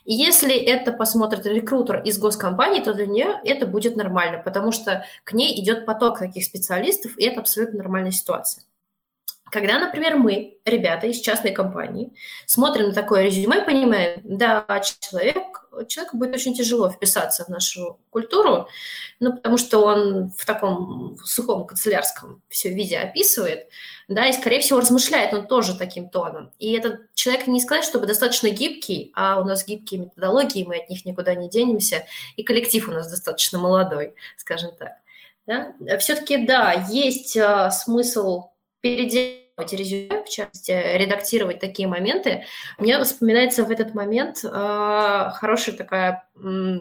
И если это посмотрит рекрутер из госкомпании, то для нее это будет нормально, потому что к ней идет поток таких специалистов, и это абсолютно нормальная ситуация. Когда, например, мы, ребята из частной компании, смотрим на такое резюме и понимаем, да, человек, человеку будет очень тяжело вписаться в нашу культуру, ну, потому что он в таком сухом канцелярском все виде описывает, да, и, скорее всего, размышляет он тоже таким тоном. И этот человек не сказать, чтобы достаточно гибкий, а у нас гибкие методологии, мы от них никуда не денемся, и коллектив у нас достаточно молодой, скажем так. Да? Все-таки, да, есть а, смысл переделывать резюме, в частности, редактировать такие моменты, мне вспоминается в этот момент э, хорошая такая, э,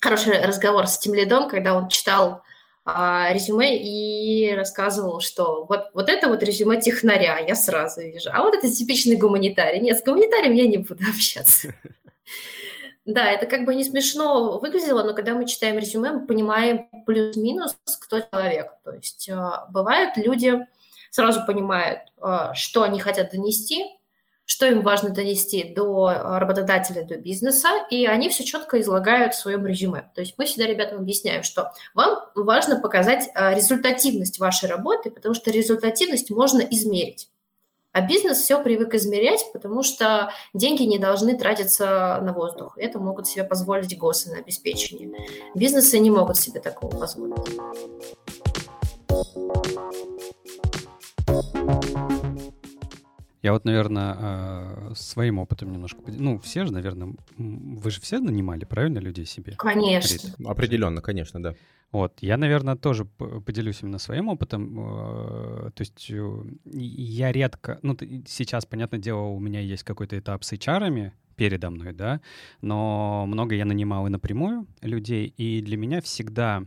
хороший разговор с тем лидом, когда он читал э, резюме и рассказывал, что вот, вот это вот резюме технаря, я сразу вижу, а вот это типичный гуманитарий. Нет, с гуманитарием я не буду общаться. Да, это как бы не смешно выглядело, но когда мы читаем резюме, мы понимаем плюс-минус, кто человек. То есть э, бывают люди, сразу понимают, а, что они хотят донести, что им важно донести до работодателя, до бизнеса, и они все четко излагают в своем резюме. То есть мы всегда ребятам объясняем, что вам важно показать а, результативность вашей работы, потому что результативность можно измерить. А бизнес все привык измерять, потому что деньги не должны тратиться на воздух. Это могут себе позволить ГОСы на обеспечение. Бизнесы не могут себе такого позволить. Я вот, наверное, а, своим опытом немножко... Ну, все же, наверное, вы же все нанимали, правильно, людей себе? Конечно. Определенно, конечно, да. Вот, я, наверное, тоже поделюсь именно своим опытом. А, то есть э, я редко... Ну, сейчас, понятное дело, у меня есть какой-то этап с HR, передо мной, да, но много я нанимал и напрямую людей, и для меня всегда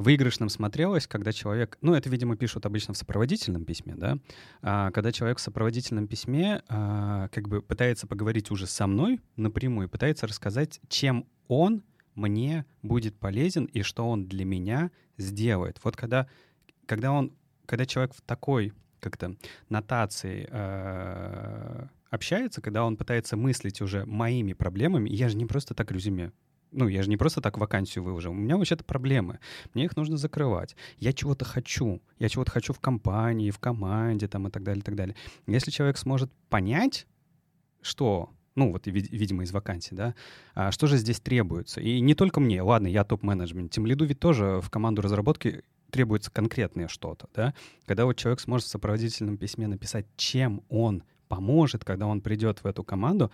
выигрышным смотрелось, когда человек, ну, это, видимо, пишут обычно в сопроводительном письме, да, а, когда человек в сопроводительном письме а, как бы пытается поговорить уже со мной напрямую, пытается рассказать, чем он мне будет полезен и что он для меня сделает. Вот когда, когда он, когда человек в такой как-то нотации э, общается, когда он пытается мыслить уже моими проблемами, я же не просто так резюме ну, я же не просто так вакансию выложил. У меня вообще-то проблемы. Мне их нужно закрывать. Я чего-то хочу. Я чего-то хочу в компании, в команде там и так далее, и так далее. Если человек сможет понять, что ну, вот, видимо, из вакансий, да, а что же здесь требуется? И не только мне, ладно, я топ-менеджмент, тем лиду ведь тоже в команду разработки требуется конкретное что-то, да, когда вот человек сможет в сопроводительном письме написать, чем он поможет, когда он придет в эту команду,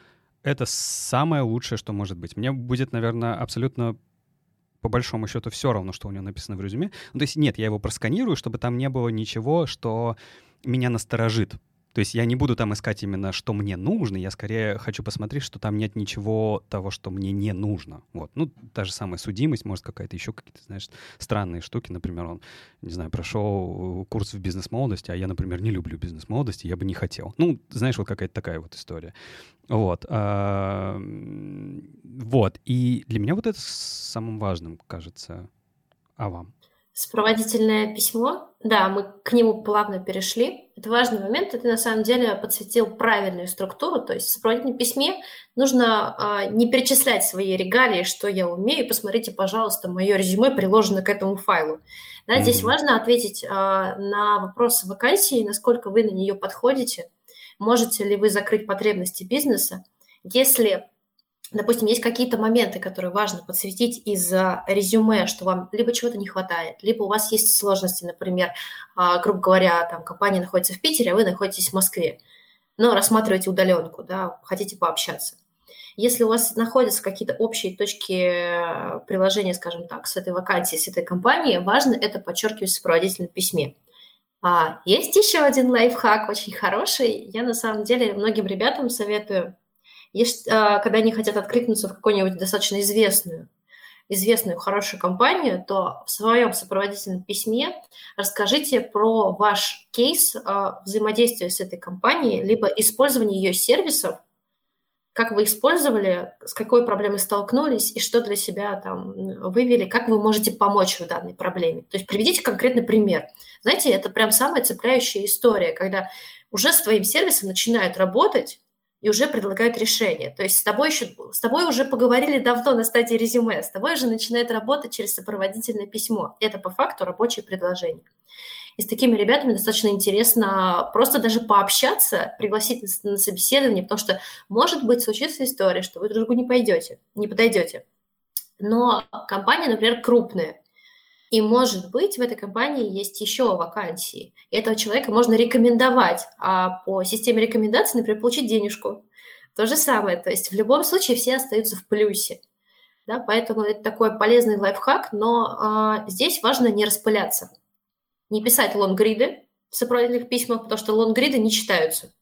это самое лучшее, что может быть. Мне будет, наверное, абсолютно по большому счету все равно, что у него написано в резюме. Ну, то есть нет, я его просканирую, чтобы там не было ничего, что меня насторожит. То есть я не буду там искать именно, что мне нужно, я скорее хочу посмотреть, что там нет ничего того, что мне не нужно. Вот. Ну, та же самая судимость, может, какая-то еще какие-то, знаешь, странные штуки. Например, он, не знаю, прошел курс в бизнес-молодости, а я, например, не люблю бизнес-молодости, я бы не хотел. Ну, знаешь, вот какая-то такая вот история. Вот. А, вот. И для меня вот это самым важным, кажется. А вам? Сопроводительное письмо, да, мы к нему плавно перешли. Это важный момент, и ты на самом деле подсветил правильную структуру, то есть в сопроводительном письме нужно а, не перечислять свои регалии, что я умею, посмотрите, пожалуйста, мое резюме приложено к этому файлу. Да, mm-hmm. Здесь важно ответить а, на вопрос вакансии, насколько вы на нее подходите, можете ли вы закрыть потребности бизнеса. Если допустим, есть какие-то моменты, которые важно подсветить из резюме, что вам либо чего-то не хватает, либо у вас есть сложности, например, а, грубо говоря, там компания находится в Питере, а вы находитесь в Москве, но рассматриваете удаленку, да, хотите пообщаться. Если у вас находятся какие-то общие точки приложения, скажем так, с этой вакансией, с этой компанией, важно это подчеркивать в сопроводительном письме. А есть еще один лайфхак, очень хороший. Я на самом деле многим ребятам советую есть, а, когда они хотят откликнуться в какую-нибудь достаточно известную, известную хорошую компанию, то в своем сопроводительном письме расскажите про ваш кейс а, взаимодействия с этой компанией, либо использование ее сервисов, как вы использовали, с какой проблемой столкнулись и что для себя там вывели, как вы можете помочь в данной проблеме. То есть приведите конкретный пример. Знаете, это прям самая цепляющая история, когда уже с твоим сервисом начинают работать, и уже предлагают решение. То есть с тобой, еще, с тобой уже поговорили давно на стадии резюме, с тобой уже начинает работать через сопроводительное письмо. Это по факту рабочее предложение. И с такими ребятами достаточно интересно просто даже пообщаться, пригласить на собеседование, потому что, может быть, случится история, что вы друг другу не пойдете, не подойдете. Но компания, например, крупная, и, может быть, в этой компании есть еще вакансии. И этого человека можно рекомендовать, а по системе рекомендаций, например, получить денежку. То же самое. То есть в любом случае все остаются в плюсе. Да, поэтому это такой полезный лайфхак, но а, здесь важно не распыляться. Не писать лонгриды в сопроводительных письмах, потому что лонгриды не читаются.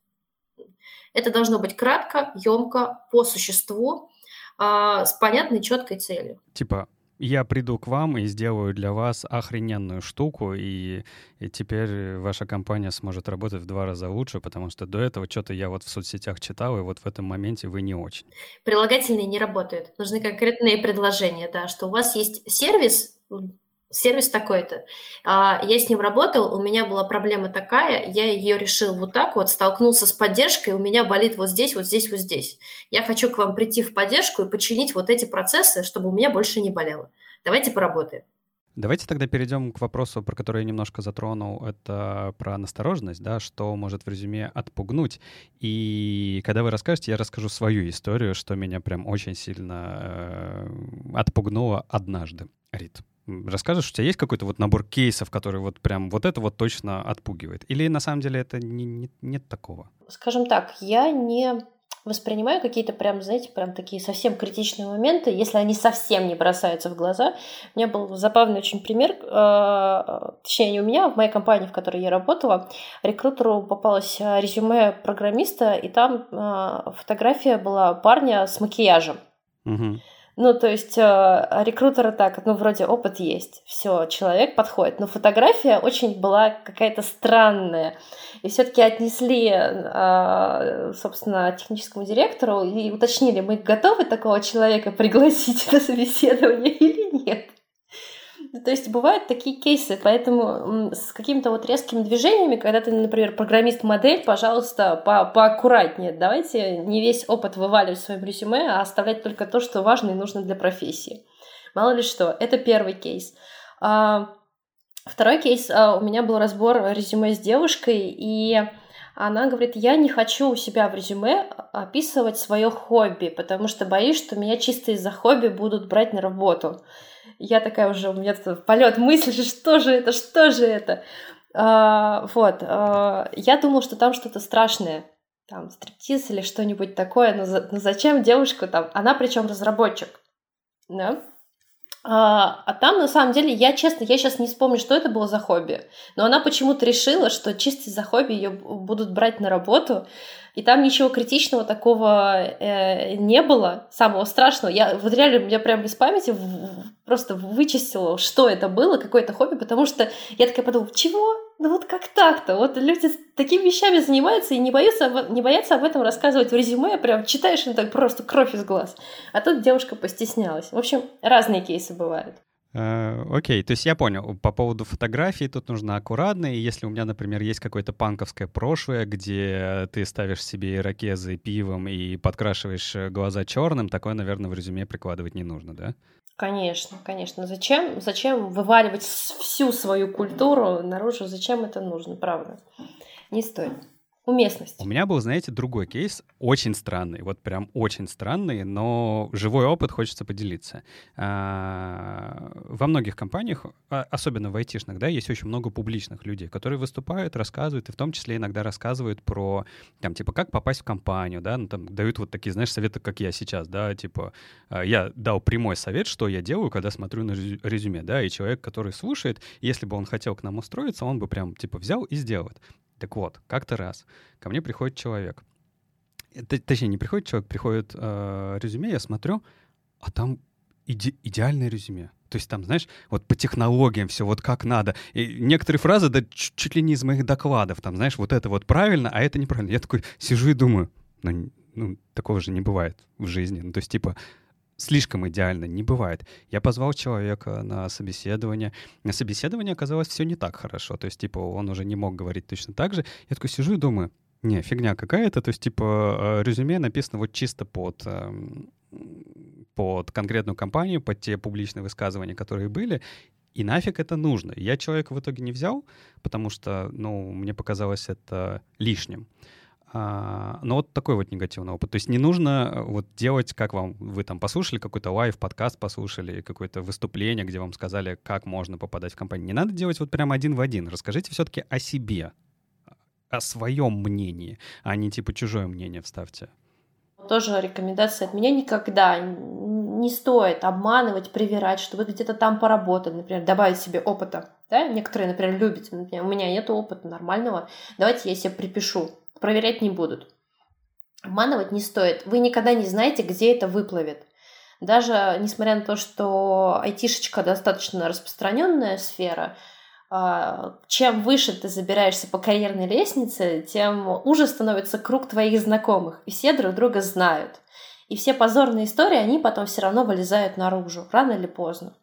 Это должно быть кратко, емко, по существу, а, с понятной, четкой целью. Типа я приду к вам и сделаю для вас охрененную штуку, и, и теперь ваша компания сможет работать в два раза лучше, потому что до этого что-то я вот в соцсетях читал, и вот в этом моменте вы не очень. Прилагательные не работают. Нужны конкретные предложения, да, что у вас есть сервис, сервис такой-то. А, я с ним работал, у меня была проблема такая, я ее решил вот так вот, столкнулся с поддержкой, у меня болит вот здесь, вот здесь, вот здесь. Я хочу к вам прийти в поддержку и починить вот эти процессы, чтобы у меня больше не болело. Давайте поработаем. Давайте тогда перейдем к вопросу, про который я немножко затронул. Это про настороженность, да, что может в резюме отпугнуть. И когда вы расскажете, я расскажу свою историю, что меня прям очень сильно э, отпугнуло однажды. Рит. Расскажешь, у тебя есть какой-то вот набор кейсов, который вот прям вот это вот точно отпугивает? Или на самом деле это не, не, нет такого? Скажем так, я не воспринимаю какие-то прям, знаете, прям такие совсем критичные моменты, если они совсем не бросаются в глаза. У меня был забавный очень пример, э, точнее, не у меня, а в моей компании, в которой я работала, рекрутеру попалось э, резюме программиста, и там э, фотография была парня с макияжем. Угу. Ну, то есть э, рекрутера так, ну, вроде опыт есть, все, человек подходит, но фотография очень была какая-то странная. И все-таки отнесли, э, собственно, техническому директору и уточнили, мы готовы такого человека пригласить на собеседование или нет. То есть бывают такие кейсы, поэтому с какими-то вот резкими движениями, когда ты, например, программист-модель, пожалуйста, по поаккуратнее. Давайте не весь опыт вываливать в своем резюме, а оставлять только то, что важно и нужно для профессии. Мало ли что. Это первый кейс. А, второй кейс. А, у меня был разбор резюме с девушкой, и она говорит, я не хочу у себя в резюме описывать свое хобби, потому что боюсь, что меня чисто из-за хобби будут брать на работу. Я такая уже, у меня тут полет мысли, что же это, что же это. А, вот, а, я думала, что там что-то страшное, там стриптиз или что-нибудь такое, но, за, но зачем девушка там, она причем разработчик, да? А, а там, на самом деле, я, честно, я сейчас не вспомню, что это было за хобби, но она почему-то решила, что чисто за хобби ее будут брать на работу, и там ничего критичного такого э, не было, самого страшного. Я вот реально, я прям без памяти просто вычистила, что это было, какое-то хобби, потому что я такая подумала, чего? Ну вот как так-то? Вот люди такими вещами занимаются и не боятся, не боятся об этом рассказывать в резюме, прям читаешь, и так просто кровь из глаз. А тут девушка постеснялась. В общем, разные кейсы бывают. Э, окей, то есть я понял. По поводу фотографии тут нужно аккуратно. И если у меня, например, есть какое-то панковское прошлое, где ты ставишь себе ирокезы пивом и подкрашиваешь э, глаза черным, такое, наверное, в резюме прикладывать не нужно, да? Конечно, конечно. Зачем, зачем вываливать всю свою культуру наружу? Зачем это нужно, правда? Не стоит уместность. У меня был, знаете, другой кейс, очень странный, вот прям очень странный, но живой опыт хочется поделиться. А, во многих компаниях, а, особенно в айтишных, да, есть очень много публичных людей, которые выступают, рассказывают, и в том числе иногда рассказывают про, там, типа, как попасть в компанию, да, ну, там, дают вот такие, знаешь, советы, как я сейчас, да, типа, а, я дал прямой совет, что я делаю, когда смотрю на резюме, да, и человек, который слушает, если бы он хотел к нам устроиться, он бы прям, типа, взял и сделал. Так вот, как-то раз ко мне приходит человек. Точнее, не приходит человек, приходит э, резюме, я смотрю, а там иде идеальное резюме. То есть там, знаешь, вот по технологиям все вот как надо. И некоторые фразы, да чуть ли не из моих докладов, там, знаешь, вот это вот правильно, а это неправильно. Я такой сижу и думаю, ну, ну такого же не бывает в жизни. Ну, то есть, типа, слишком идеально не бывает. Я позвал человека на собеседование. На собеседовании оказалось все не так хорошо. То есть, типа, он уже не мог говорить точно так же. Я такой сижу и думаю, не, фигня какая-то. То есть, типа, э, резюме написано вот чисто под, эм, под конкретную компанию, под те публичные высказывания, которые были. И нафиг это нужно. Я человека в итоге не взял, потому что, ну, мне показалось это лишним. А, но вот такой вот негативный опыт. То есть не нужно э, вот делать, как вам, вы там послушали какой-то live, подкаст послушали, какое-то выступление, где вам сказали, как можно попадать в компанию. Не надо делать вот прям один в один. Расскажите все-таки о себе, о своем мнении, а не типа чужое мнение вставьте. Тоже рекомендация от меня никогда не стоит обманывать, привирать, что вы где-то там поработали, например, добавить себе опыта. Да? Некоторые, например, любят, у меня нет опыта нормального, давайте я себе припишу проверять не будут. Обманывать не стоит. Вы никогда не знаете, где это выплывет. Даже несмотря на то, что айтишечка достаточно распространенная сфера, а, чем выше ты забираешься по карьерной лестнице, тем уже становится круг твоих знакомых, и все друг друга знают. И все позорные истории, они потом все равно вылезают наружу, рано или поздно.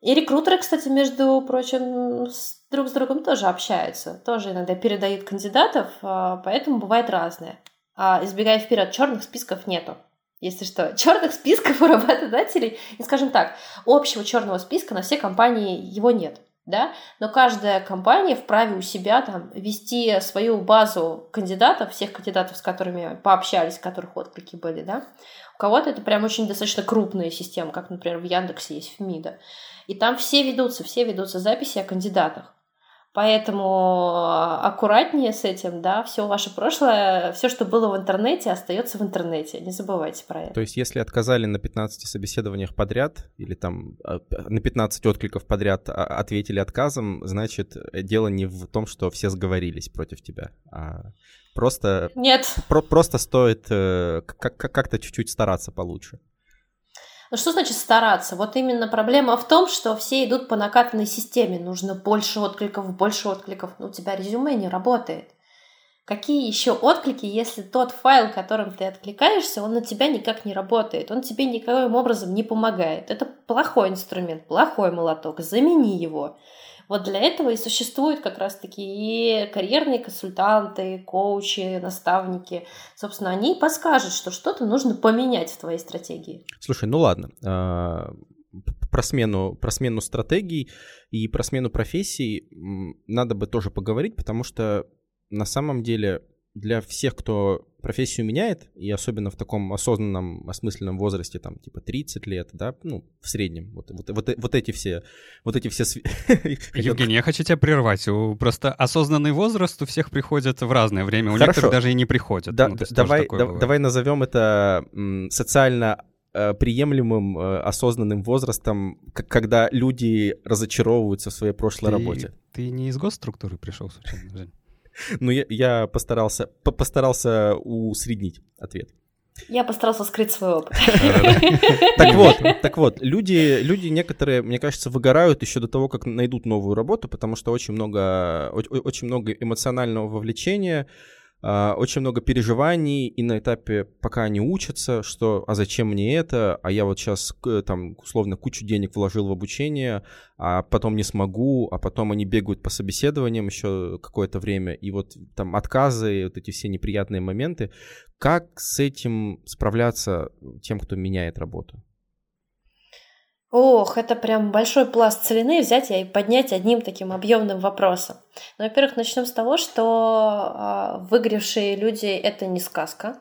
И рекрутеры, кстати, между прочим, друг с другом тоже общаются, тоже иногда передают кандидатов, а, поэтому бывает разное. А избегая вперед, черных списков нету. Если что, черных списков у работодателей, и скажем так, общего черного списка на все компании его нет да, но каждая компания вправе у себя там вести свою базу кандидатов, всех кандидатов, с которыми пообщались, которых отклики были, да. У кого-то это прям очень достаточно крупная система, как, например, в Яндексе есть в МИДа. И там все ведутся, все ведутся записи о кандидатах. Поэтому а, аккуратнее с этим, да, все ваше прошлое, все, что было в интернете, остается в интернете. Не забывайте про это. То есть, если отказали на 15 собеседованиях подряд, или там а, на 15 откликов подряд а, ответили отказом, значит, дело не в том, что все сговорились против тебя, а просто... Нет. Про просто стоит э, как-то чуть-чуть стараться получше. Ну что значит стараться? Вот именно проблема в том, что все идут по накатанной системе. Нужно больше откликов, больше откликов. Но у тебя резюме не работает. Какие еще отклики, если тот файл, которым ты откликаешься, он на тебя никак не работает, он тебе никаким образом не помогает. Это плохой инструмент, плохой молоток, замени его. Вот для этого и существуют как раз-таки и карьерные консультанты, коучи, наставники. Собственно, они подскажут, что что-то нужно поменять в твоей стратегии. Слушай, ну ладно, а, про смену, про смену стратегий и про смену профессий надо бы тоже поговорить, потому что на самом деле для всех, кто профессию меняет, и особенно в таком осознанном, осмысленном возрасте, там, типа 30 лет, да, ну, в среднем, вот, вот, вот, вот эти все, вот эти все... Евгений, я хочу тебя прервать. Просто осознанный возраст у всех приходит в разное время, у Хорошо. некоторых даже и не приходит. Да, ну, давай, да, давай назовем это социально э, приемлемым э, осознанным возрастом, когда люди разочаровываются в своей прошлой ты, работе. Ты не из госструктуры пришел, случайно, Жень? Ну, я, я постарался, постарался усреднить ответ. Я постарался скрыть свой опыт. Так вот, так вот, люди, люди некоторые, мне кажется, выгорают еще до того, как найдут новую работу, потому что очень много, очень много эмоционального вовлечения, очень много переживаний, и на этапе, пока они учатся, что «а зачем мне это?», «а я вот сейчас, там, условно, кучу денег вложил в обучение, а потом не смогу», а потом они бегают по собеседованиям еще какое-то время, и вот там отказы, вот эти все неприятные моменты. Как с этим справляться тем, кто меняет работу? Ох, это прям большой пласт целины взять и поднять одним таким объемным вопросом. Ну, во-первых, начнем с того, что э, выгоревшие люди это не сказка.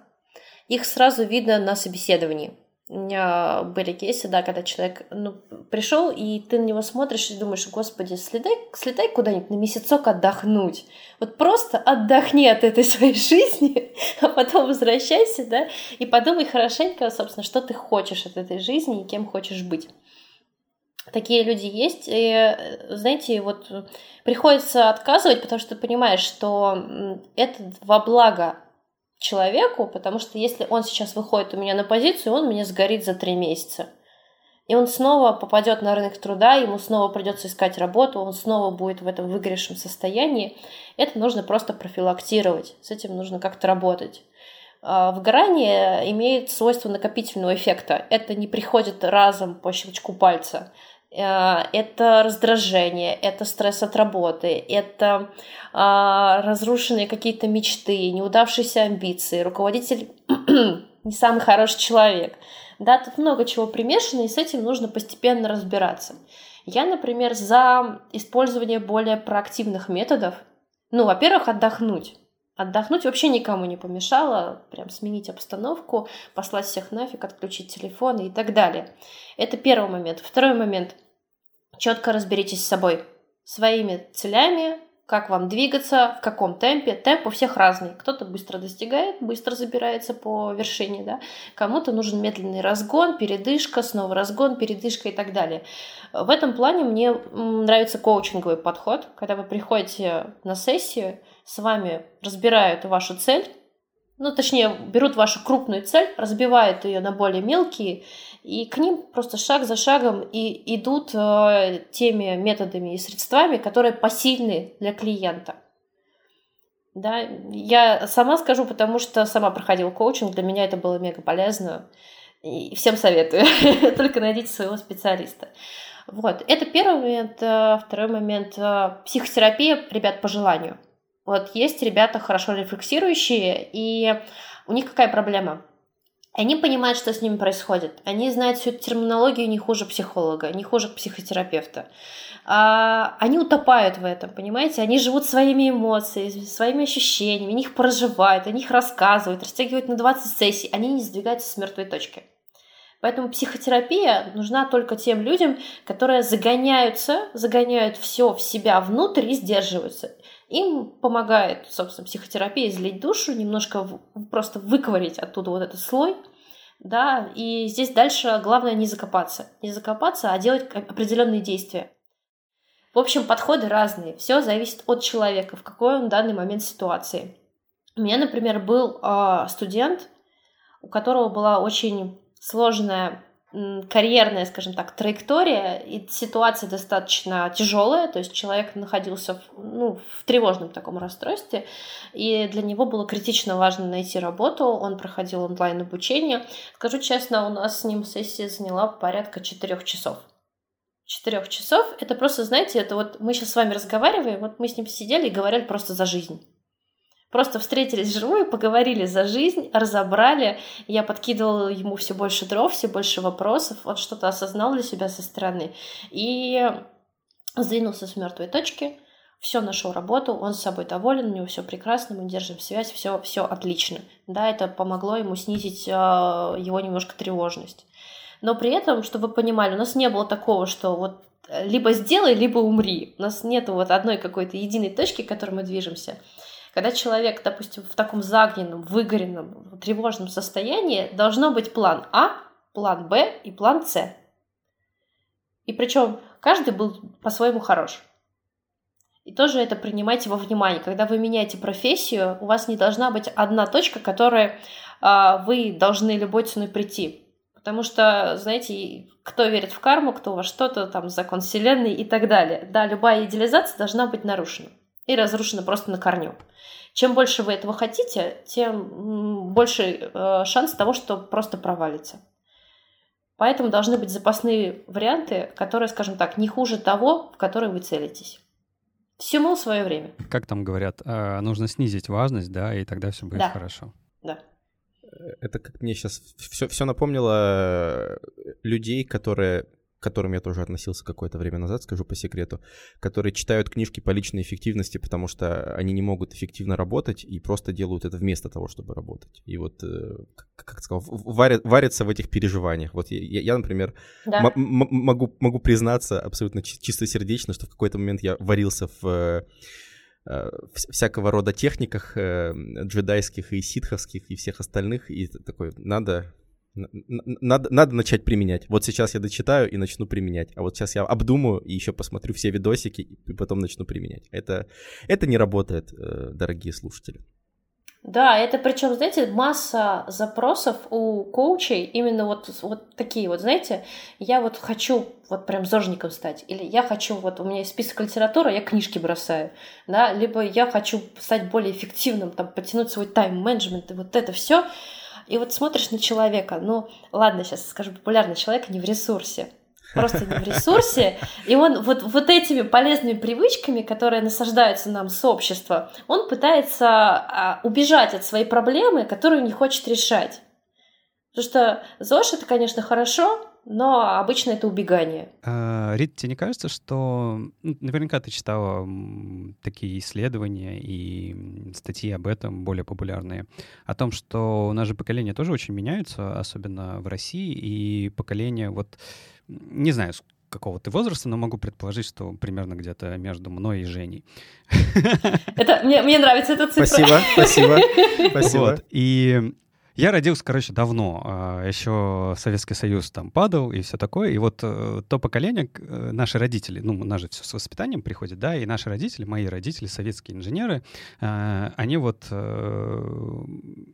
Их сразу видно на собеседовании. У меня были кейсы, да, когда человек ну, пришел, и ты на него смотришь и думаешь, господи, слетай, слетай куда-нибудь на месяцок отдохнуть. Вот просто отдохни от этой своей жизни, а потом возвращайся, да, и подумай хорошенько, собственно, что ты хочешь от этой жизни и кем хочешь быть. Такие люди есть, и, э, знаете, вот приходится отказывать, потому что ты понимаешь, что это во благо человеку, потому что если он сейчас выходит у меня на позицию, он меня сгорит за три месяца. И он снова попадет на рынок труда, ему снова придется искать работу, он снова будет в этом выгоревшем состоянии. Это нужно просто профилактировать, с этим нужно как-то работать. А, выгорание имеет свойство накопительного эффекта. Это не приходит разом по щелчку пальца. Э, это раздражение, это стресс от работы, это а, разрушенные какие-то мечты, неудавшиеся амбиции, руководитель не самый хороший человек. Да, тут много чего примешано, и с этим нужно постепенно разбираться. Я, например, за использование более проактивных методов. Ну, во-первых, отдохнуть. Отдохнуть вообще никому не помешало, прям сменить обстановку, послать всех нафиг, отключить телефоны и так далее. Это первый момент. Второй момент четко разберитесь с собой, своими целями, как вам двигаться, в каком темпе. Темп у всех разный. Кто-то быстро достигает, быстро забирается по вершине, да. Кому-то нужен медленный разгон, передышка, снова разгон, передышка и так далее. В этом плане мне нравится коучинговый подход, когда вы приходите на сессию, с вами разбирают вашу цель, ну, точнее, берут вашу крупную цель, разбивают ее на более мелкие, и к ним просто шаг за шагом и идут э, теми методами и средствами, которые посильны для клиента. Да, я сама скажу, потому что сама проходила коучинг, для меня это было мега полезно. И всем советую. Только найдите своего специалиста. Вот, это первый момент. Э, второй момент. Э, психотерапия, ребят, по желанию. Вот есть ребята хорошо рефлексирующие, и у них какая проблема? Они понимают, что с ними происходит. Они знают всю терминологию не хуже психолога, не хуже психотерапевта. А, они утопают в этом, понимаете? Они живут своими эмоциями, своими ощущениями, они их проживают, они их рассказывают, растягивают на 20 сессий, они не сдвигаются с мертвой точки. Поэтому психотерапия нужна только тем людям, которые загоняются, загоняют все в себя внутрь и сдерживаются. Им помогает, собственно, психотерапия излить душу, немножко просто выковырить оттуда вот этот слой, да, и здесь дальше главное не закопаться, не закопаться, а делать определенные действия. В общем, подходы разные, все зависит от человека, в какой он в данный момент ситуации. У меня, например, был э, студент, у которого была очень сложная карьерная, скажем так, траектория, и ситуация достаточно тяжелая, то есть человек находился в, ну, в тревожном таком расстройстве, и для него было критично важно найти работу, он проходил онлайн-обучение. Скажу честно, у нас с ним сессия заняла порядка четырех часов четырех часов, это просто, знаете, это вот мы сейчас с вами разговариваем, вот мы с ним сидели и говорили просто за жизнь. Просто встретились вживую, поговорили за жизнь, разобрали. Я подкидывала ему все больше дров, все больше вопросов. Он что-то осознал для себя со стороны. И сдвинулся с мертвой точки. Все нашел работу, он с собой доволен, у него все прекрасно, мы держим связь, все, все отлично. Да, это помогло ему снизить э, его немножко тревожность. Но при этом, чтобы вы понимали, у нас не было такого, что вот либо сделай, либо умри. У нас нет вот одной какой-то единой точки, к которой мы движемся. Когда человек, допустим, в таком загненном, выгоренном, тревожном состоянии, должно быть план А, план Б и план С. И причем каждый был по-своему хорош. И тоже это принимайте во внимание. Когда вы меняете профессию, у вас не должна быть одна точка, к которой э, вы должны любой ценой прийти. Потому что, знаете, кто верит в карму, кто во что-то, там, закон вселенной и так далее. Да, любая идеализация должна быть нарушена и разрушена просто на корню. Чем больше вы этого хотите, тем больше э, шанс того, что просто провалится. Поэтому должны быть запасные варианты, которые, скажем так, не хуже того, в который вы целитесь. Всему свое время. Как там говорят, э, нужно снизить важность, да, и тогда все будет да. хорошо. Да. Это как мне сейчас все, все напомнило людей, которые которым я тоже относился какое-то время назад, скажу по секрету, которые читают книжки по личной эффективности, потому что они не могут эффективно работать и просто делают это вместо того, чтобы работать. И вот, э, как сказал, варят, варятся в этих переживаниях. Вот я, я например, да. могу, могу признаться абсолютно чистосердечно, что в какой-то момент я варился в э, всякого рода техниках э, джедайских и ситховских и всех остальных, и такой, надо надо, надо начать применять. Вот сейчас я дочитаю и начну применять. А вот сейчас я обдумаю и еще посмотрю все видосики и потом начну применять. Это, это не работает, э, дорогие слушатели. Да, это причем, знаете, масса запросов у коучей именно вот, вот такие вот, знаете, я вот хочу вот прям зожником стать, или я хочу, вот у меня есть список литературы, я книжки бросаю, да, либо я хочу стать более эффективным, там, потянуть свой тайм-менеджмент и вот это все. И вот смотришь на человека, ну, ладно, сейчас скажу, популярный человек не в ресурсе, просто не в ресурсе, и он вот, вот этими полезными привычками, которые насаждаются нам с общества, он пытается а, убежать от своей проблемы, которую не хочет решать. Потому что ЗОЖ это, конечно, хорошо, но обычно это убегание. А, Рит, тебе не кажется, что ну, наверняка ты читала такие исследования и статьи об этом более популярные, о том, что у нас же поколения тоже очень меняются, особенно в России, и поколение вот, не знаю, какого ты возраста, но могу предположить, что примерно где-то между мной и Женей. Это, мне, мне нравится эта цифра. Спасибо, спасибо, спасибо. Вот. И я родился, короче, давно. А, Еще Советский Союз там падал и все такое. И вот э, то поколение, э, наши родители, ну, у нас же все с воспитанием приходит, да, и наши родители, мои родители, советские инженеры, а, они вот э,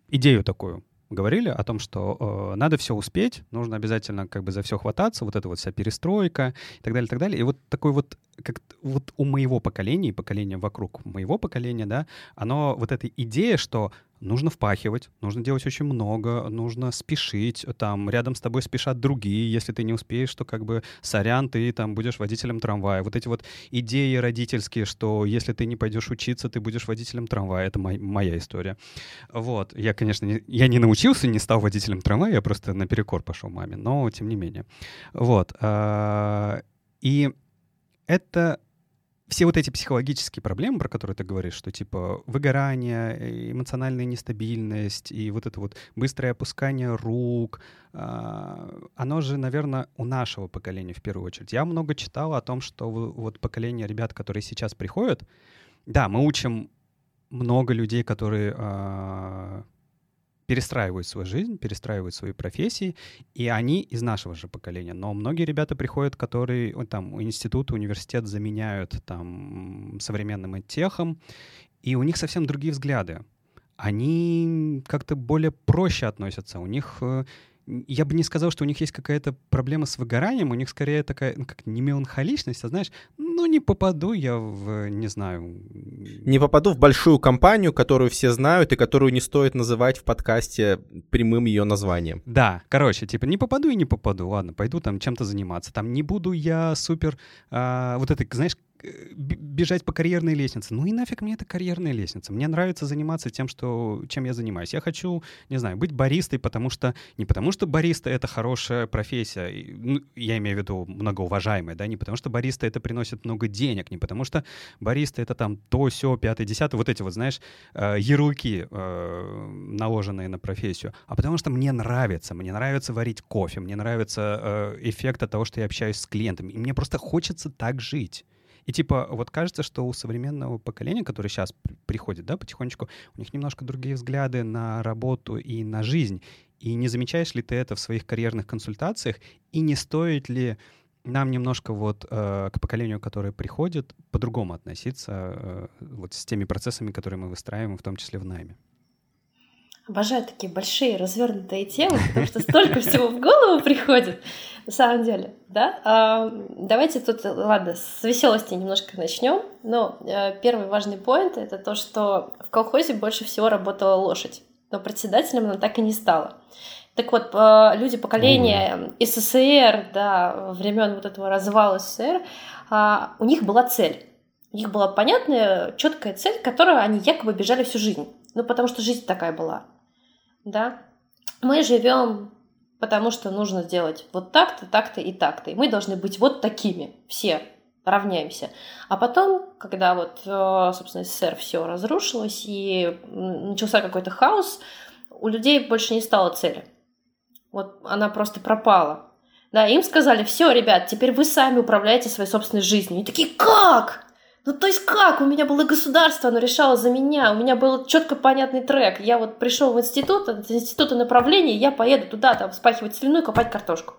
идею такую говорили о том, что э, надо все успеть, нужно обязательно как бы за все хвататься, вот это вот вся перестройка и так далее, и так далее. И вот такой вот, как вот у моего поколения и поколения вокруг моего поколения, да, оно, вот эта идея, что нужно впахивать, нужно делать очень много, нужно спешить, там рядом с тобой спешат другие, если ты не успеешь, то как бы сорян, ты там будешь водителем трамвая. Вот эти вот идеи родительские, что если ты не пойдешь учиться, ты будешь водителем трамвая, это мой, моя история. Вот, я, конечно, не, я не научился, не стал водителем трамвая, я просто наперекор пошел маме, но тем не менее. Вот, а, и это все вот эти психологические проблемы, про которые ты говоришь, что типа выгорание, э, эмоциональная нестабильность и вот это вот быстрое опускание рук, а, оно же, наверное, у нашего поколения в первую очередь. Я много читал о том, что вот поколение ребят, которые сейчас приходят, да, мы учим много людей, которые а, перестраивают свою жизнь, перестраивают свои профессии, и они из нашего же поколения. Но многие ребята приходят, которые там институт, университет заменяют там современным техом, и у них совсем другие взгляды. Они как-то более проще относятся. У них э, я бы не сказал, что у них есть какая-то проблема с выгоранием, у них скорее такая, ну, как не меланхоличность, а знаешь, ну, не попаду я в, не знаю... Не попаду в большую компанию, которую все знают и которую не стоит называть в подкасте прямым ее названием. Да, короче, типа, не попаду и не попаду, ладно, пойду там чем-то заниматься. Там не буду я супер... А, вот это, знаешь, бежать по карьерной лестнице. Ну и нафиг мне эта карьерная лестница. Мне нравится заниматься тем, что, чем я занимаюсь. Я хочу, не знаю, быть баристой, потому что... Не потому что бариста — это хорошая профессия, ну, я имею в виду многоуважаемая, да, не потому что бариста это приносит много денег, не потому что бариста — это там то, все, пятое, десятое, вот эти вот, знаешь, э, ярлыки, э, наложенные на профессию, а потому что мне нравится, мне нравится варить кофе, мне нравится э, эффект от того, что я общаюсь с клиентами, и мне просто хочется так жить. И типа вот кажется, что у современного поколения, которое сейчас приходит, да, потихонечку, у них немножко другие взгляды на работу и на жизнь. И не замечаешь ли ты это в своих карьерных консультациях? И не стоит ли нам немножко вот э, к поколению, которое приходит, по-другому относиться э, вот с теми процессами, которые мы выстраиваем, в том числе в найме? Обожаю такие большие развернутые темы, потому что столько всего в голову приходит, на самом деле, да. А, давайте тут, ладно, с веселости немножко начнем. Но э, первый важный поинт это то, что в колхозе больше всего работала лошадь, но председателем она так и не стала. Так вот, люди поколения СССР, да, времен вот этого развала СССР, а, у них была цель. У них была понятная, четкая цель, которую они якобы бежали всю жизнь. Ну, потому что жизнь такая была. Да? Мы живем, потому что нужно сделать вот так-то, так-то и так-то. И мы должны быть вот такими. Все равняемся. А потом, когда вот, э, собственно, СССР все разрушилось и начался какой-то хаос, у людей больше не стало цели. Вот она просто пропала. Да, им сказали, все, ребят, теперь вы сами управляете своей собственной жизнью. И такие, как? Ну, то есть как? У меня было государство, оно решало за меня. У меня был четко понятный трек. Я вот пришел в институт, от института направления, я поеду туда, там, спахивать слюну и копать картошку.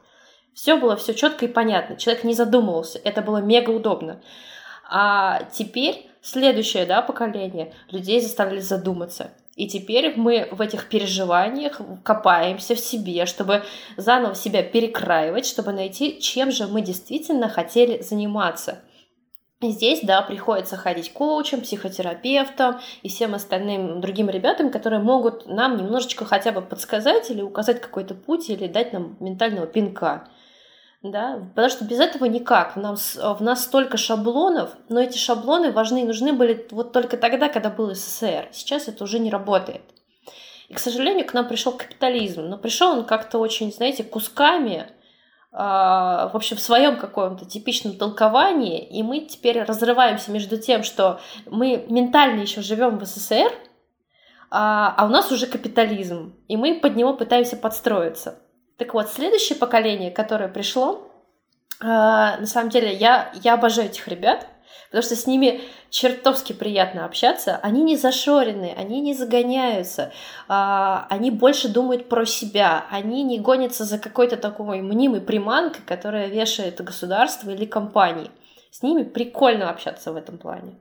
Все было все четко и понятно. Человек не задумывался. Это было мега удобно. А теперь следующее да, поколение людей заставили задуматься. И теперь мы в этих переживаниях копаемся в себе, чтобы заново себя перекраивать, чтобы найти, чем же мы действительно хотели заниматься – Здесь, да, приходится ходить коучем, психотерапевтом и всем остальным другим ребятам, которые могут нам немножечко хотя бы подсказать или указать какой-то путь или дать нам ментального пинка. Да? Потому что без этого никак. В нас, в нас столько шаблонов, но эти шаблоны важны и нужны были вот только тогда, когда был СССР. Сейчас это уже не работает. И, к сожалению, к нам пришел капитализм. Но пришел он как-то очень, знаете, кусками, в общем, в своем каком-то типичном толковании, и мы теперь разрываемся между тем, что мы ментально еще живем в СССР, а, а у нас уже капитализм, и мы под него пытаемся подстроиться. Так вот, следующее поколение, которое пришло, а, на самом деле, я, я обожаю этих ребят, потому что с ними чертовски приятно общаться. Они не зашорены, они не загоняются, а, они больше думают про себя, они не гонятся за какой-то такой мнимой приманкой, которая вешает государство или компании. С ними прикольно общаться в этом плане.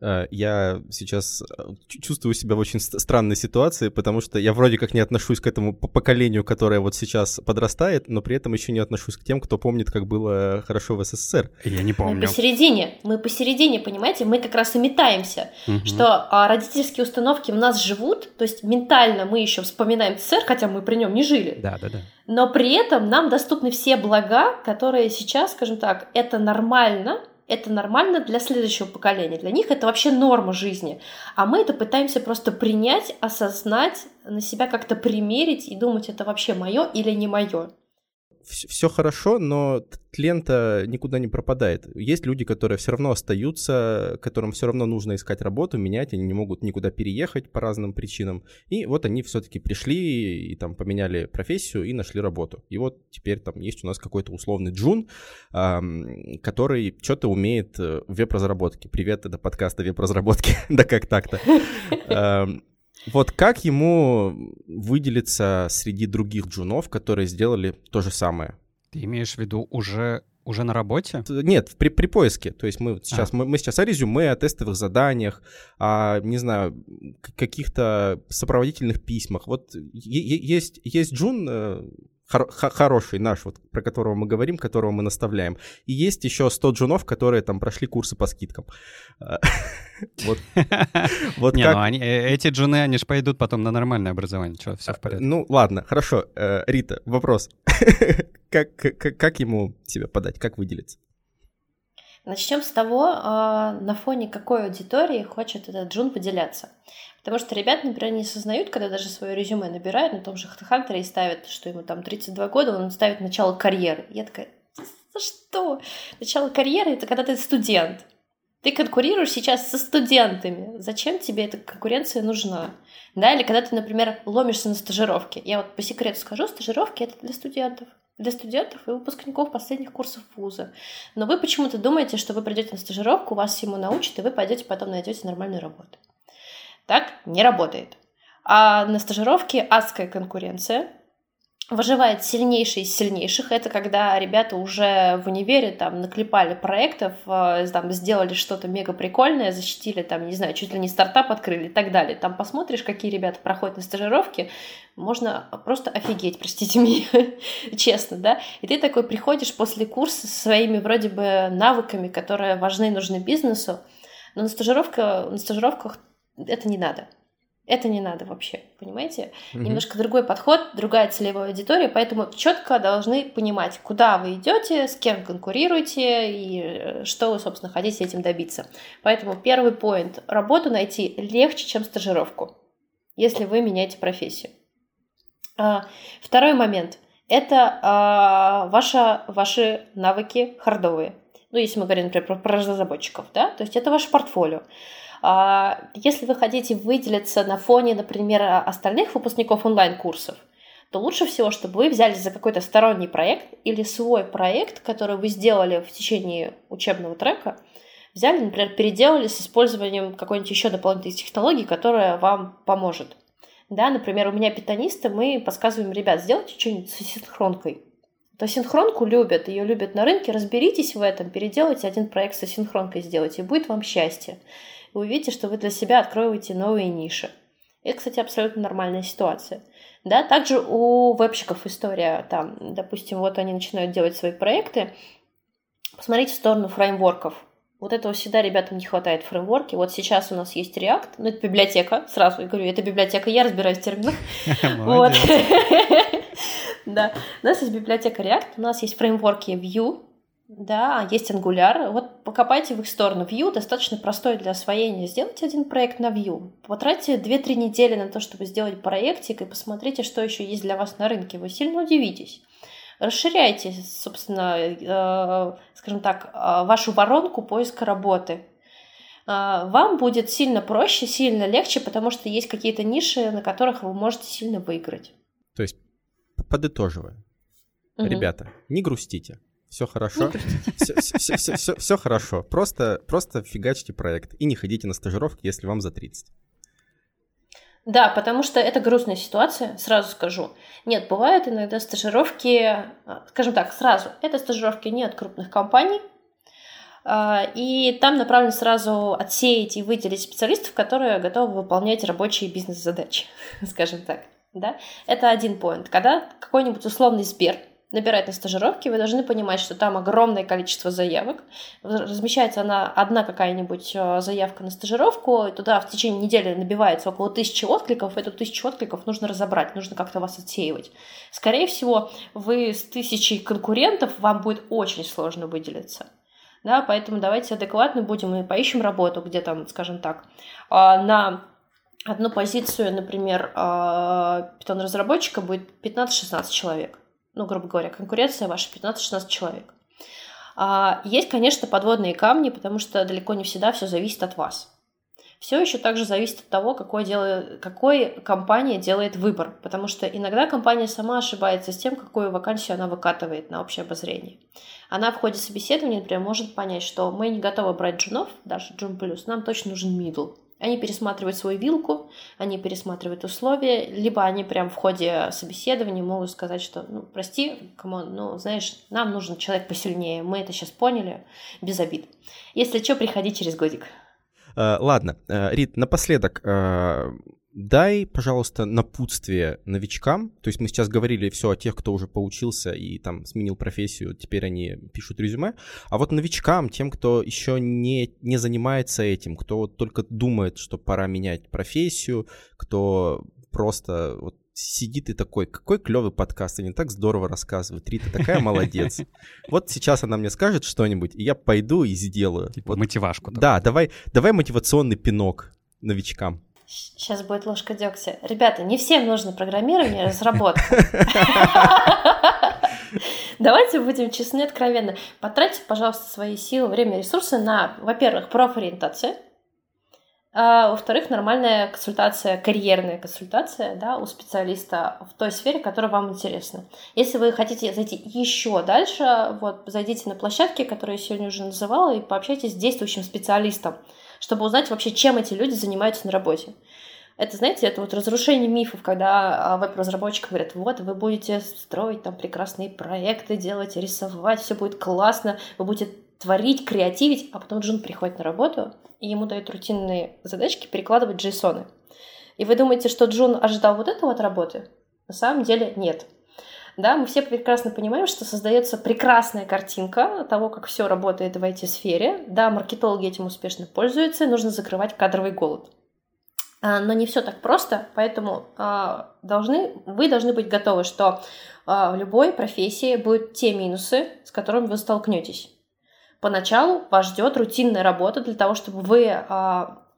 Э, я сейчас э, чувствую себя в очень странной ситуации, потому что я вроде как не отношусь к этому поколению, которое вот сейчас подрастает, но при этом еще не отношусь к тем, кто помнит, как было хорошо в СССР. Я не помню. Мы посередине, мы посередине, понимаете, мы как раз и метаемся, угу. что а, родительские установки в нас живут, то есть ментально мы еще вспоминаем СССР, хотя мы при нем не жили. Да, да, да. Но при этом нам доступны все блага, которые сейчас, скажем так, это нормально, это нормально для следующего поколения. Для них это вообще норма жизни. А мы это пытаемся просто принять, осознать, на себя как-то примерить и думать, это вообще мое или не мое все хорошо, но тлен-то никуда не пропадает. Есть люди, которые все равно остаются, которым все равно нужно искать работу, менять, они не могут никуда переехать по разным причинам. И вот они все-таки пришли и там поменяли профессию и нашли работу. И вот теперь там есть у нас какой-то условный джун, который что-то умеет в веб-разработке. Привет, это подкаст о веб-разработке. да как так-то? Вот как ему выделиться среди других джунов, которые сделали то же самое? Ты имеешь в виду уже уже на работе? Нет, при, при поиске. То есть мы сейчас, а. мы, мы сейчас о резюме, о тестовых заданиях, о, не знаю, каких-то сопроводительных письмах. Вот есть, есть Джун, э, хор- хороший наш, вот, про которого мы говорим, которого мы наставляем. И есть еще 100 джунов, которые там прошли курсы по скидкам. Вот, вот Не, как... ну они, э, эти джуны, они же пойдут потом на нормальное образование. Что, все в порядке? Ну, ладно, хорошо. Э, Рита, вопрос. как, как, как ему себя подать, как выделиться? Начнем с того, а, на фоне какой аудитории хочет этот джун выделяться. Потому что ребята, например, не осознают, когда даже свое резюме набирают, на том же HeadHunter и ставят, что ему там 32 года, он ставит начало карьеры. Я такая, за что? Начало карьеры — это когда ты студент. Ты конкурируешь сейчас со студентами. Зачем тебе эта конкуренция нужна? Да, или когда ты, например, ломишься на стажировке. Я вот по секрету скажу, стажировки — это для студентов. Для студентов и выпускников последних курсов вуза. Но вы почему-то думаете, что вы придете на стажировку, вас всему научат, и вы пойдете потом найдете нормальную работу. Так не работает. А на стажировке адская конкуренция, выживает сильнейший из сильнейших. Это когда ребята уже в универе там наклепали проектов, э, там сделали что-то мега прикольное, защитили там, не знаю, чуть ли не стартап открыли и так далее. Там посмотришь, какие ребята проходят на стажировке, можно просто офигеть, простите меня, честно, да. И ты такой приходишь после курса со своими вроде бы навыками, которые важны и нужны бизнесу, но на, стажировка, на стажировках это не надо. Это не надо вообще, понимаете? Угу. Немножко другой подход, другая целевая аудитория, поэтому четко должны понимать, куда вы идете, с кем конкурируете и э, что вы, собственно, хотите этим добиться. Поэтому первый поинт. Работу найти легче, чем стажировку, если вы меняете профессию. А, второй момент. Это а, ваша, ваши навыки хардовые. Ну, если мы говорим, например, про разработчиков, да, то есть это ваше портфолио. А, если вы хотите выделиться на фоне, например, остальных выпускников онлайн-курсов, то лучше всего, чтобы вы взялись за какой-то сторонний проект или свой проект, который вы сделали в течение учебного трека, взяли, например, переделали с использованием какой-нибудь еще дополнительной технологии, которая вам поможет. Да, например, у меня питанисты, мы подсказываем, ребят, сделайте что-нибудь с синхронкой. То синхронку любят, ее любят на рынке, разберитесь в этом, переделайте один проект с синхронкой сделайте, и будет вам счастье вы увидите, что вы для себя откроете новые ниши. Это, кстати, абсолютно нормальная ситуация. Да, также у вебщиков история там, допустим, вот они начинают делать свои проекты. Посмотрите в сторону фреймворков. Вот этого всегда ребятам не хватает фреймворки. Вот сейчас у нас есть React, ну это библиотека, сразу я говорю, это библиотека, я разбираюсь в терминах. Вот. Да, у нас есть библиотека React, у нас есть фреймворки Vue, да, есть Angular. Вот покопайте в их сторону. Vue достаточно простой для освоения. Сделайте один проект на Vue. Потратьте 2-3 недели на то, чтобы сделать проектик, и посмотрите, что еще есть для вас на рынке. Вы сильно удивитесь. Расширяйте, собственно, э, скажем так, э, вашу воронку поиска работы. Э, вам будет сильно проще, сильно легче, потому что есть какие-то ниши, на которых вы можете сильно выиграть. То есть, подытоживая, угу. ребята, не грустите все хорошо. Все, все, все, все, все хорошо. Просто, просто фигачьте проект и не ходите на стажировки, если вам за 30. Да, потому что это грустная ситуация, сразу скажу. Нет, бывают иногда стажировки, а, скажем так, сразу, это стажировки не от крупных компаний, а, и там направлено сразу отсеять и выделить специалистов, которые готовы выполнять рабочие бизнес-задачи, скажем так. Да? Это один поинт. Когда какой-нибудь условный Сбер набирать на стажировки, вы должны понимать, что там огромное количество заявок. Размещается она одна какая-нибудь э, заявка на стажировку, и туда в течение недели набивается около тысячи откликов, эту тысячу откликов нужно разобрать, нужно как-то вас отсеивать. Скорее всего, вы с тысячей конкурентов, вам будет очень сложно выделиться. Да, поэтому давайте адекватно будем и поищем работу, где там, скажем так, а, на одну позицию, например, а, питон-разработчика будет 15-16 человек ну, грубо говоря, конкуренция ваша 15-16 человек. А есть, конечно, подводные камни, потому что далеко не всегда все зависит от вас. Все еще также зависит от того, какой, делает, какой компания делает выбор, потому что иногда компания сама ошибается с тем, какую вакансию она выкатывает на общее обозрение. Она в ходе собеседования, например, может понять, что мы не готовы брать джунов, даже джун плюс, нам точно нужен мидл. Они пересматривают свою вилку, они пересматривают условия, либо они прям в ходе собеседования могут сказать, что, ну, прости, come on, ну, знаешь, нам нужен человек посильнее, мы это сейчас поняли, без обид. Если что, приходи через годик. Э, ладно, э, Рит, напоследок, э, дай, пожалуйста, напутствие новичкам. То есть мы сейчас говорили все о тех, кто уже поучился и там сменил профессию, теперь они пишут резюме. А вот новичкам, тем, кто еще не, не занимается этим, кто вот только думает, что пора менять профессию, кто просто вот сидит и такой, какой клевый подкаст, они так здорово рассказывают, Рита такая молодец. Вот сейчас она мне скажет что-нибудь, и я пойду и сделаю. Типа вот. мотивашку. Да, давай, давай мотивационный пинок новичкам. Сейчас будет ложка дегтя. Ребята, не всем нужно программирование, разработка. Давайте будем честны и откровенны. Потратьте, пожалуйста, свои силы, время, ресурсы на, во-первых, профориентацию, а, во-вторых, нормальная консультация, карьерная консультация да, у специалиста в той сфере, которая вам интересна. Если вы хотите зайти еще дальше, вот, зайдите на площадки, которые я сегодня уже называла, и пообщайтесь с действующим специалистом чтобы узнать вообще, чем эти люди занимаются на работе. Это, знаете, это вот разрушение мифов, когда а, веб-разработчик говорят, вот, вы будете строить там прекрасные проекты, делать, рисовать, все будет классно, вы будете творить, креативить, а потом Джун приходит на работу, и ему дают рутинные задачки перекладывать джейсоны. И вы думаете, что Джун ожидал вот этого от работы? На самом деле нет. Да, мы все прекрасно понимаем, что создается прекрасная картинка того, как все работает в IT-сфере. Да, маркетологи этим успешно пользуются, нужно закрывать кадровый голод. А, но не все так просто, поэтому а, должны, вы должны быть готовы, что а, в любой профессии будут те минусы, с которыми вы столкнетесь. Поначалу вас ждет рутинная работа для того, чтобы вы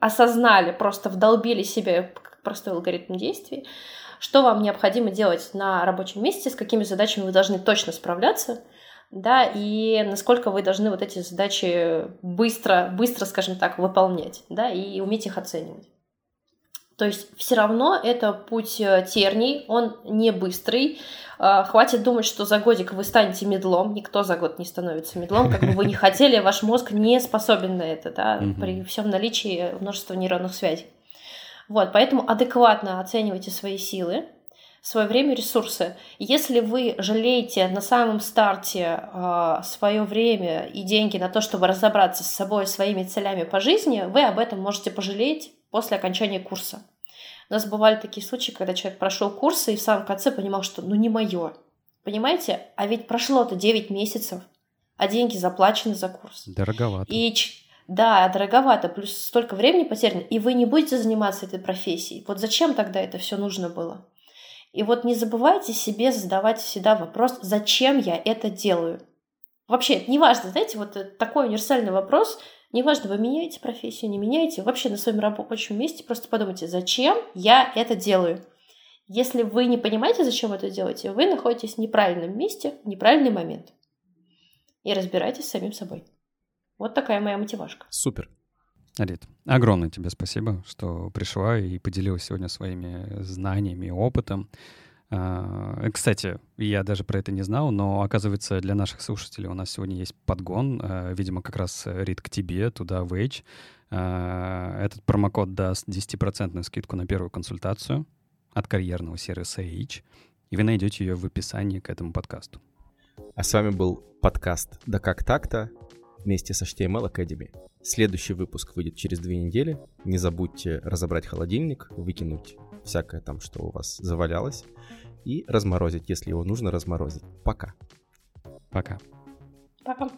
осознали, просто вдолбили себе простой алгоритм действий, что вам необходимо делать на рабочем месте, с какими задачами вы должны точно справляться, да, и насколько вы должны вот эти задачи быстро, быстро, скажем так, выполнять, да, и уметь их оценивать. То есть все равно это путь э, терний, он не быстрый. А, хватит думать, что за годик вы станете медлом. Никто за год не становится медлом. Как бы вы не хотели, ваш мозг не способен на это, да, при всем наличии множества нейронных связей. Вот, поэтому адекватно оценивайте свои силы, свое время, ресурсы. Если вы жалеете на самом старте э, свое время и деньги на то, чтобы разобраться с собой, своими целями по жизни, вы об этом можете пожалеть после окончания курса. У нас бывали такие случаи, когда человек прошел курсы и в самом конце понимал, что ну не мое. Понимаете? А ведь прошло-то 9 месяцев, а деньги заплачены за курс. Дороговато. И да, дороговато, плюс столько времени потеряно, и вы не будете заниматься этой профессией. Вот зачем тогда это все нужно было? И вот не забывайте себе задавать всегда вопрос, зачем я это делаю? Вообще, это не знаете, вот такой универсальный вопрос, неважно, вы меняете профессию, не меняете, вообще на своем рабочем месте просто подумайте, зачем я это делаю? Если вы не понимаете, зачем это делаете, вы находитесь в неправильном месте в неправильный момент. И разбирайтесь с самим собой. Вот такая моя мотивашка. Супер. Арит, огромное тебе спасибо, что пришла и поделилась сегодня своими знаниями и опытом. А, кстати, я даже про это не знал, но оказывается для наших слушателей у нас сегодня есть подгон, а, видимо, как раз Рит к тебе, туда в Edge. А, этот промокод даст 10% скидку на первую консультацию от карьерного сервиса H, и вы найдете ее в описании к этому подкасту. А с вами был подкаст «Да как так-то?» Вместе с HTML Academy. Следующий выпуск выйдет через две недели. Не забудьте разобрать холодильник, выкинуть всякое там, что у вас завалялось, и разморозить, если его нужно разморозить. Пока. Пока. Пока.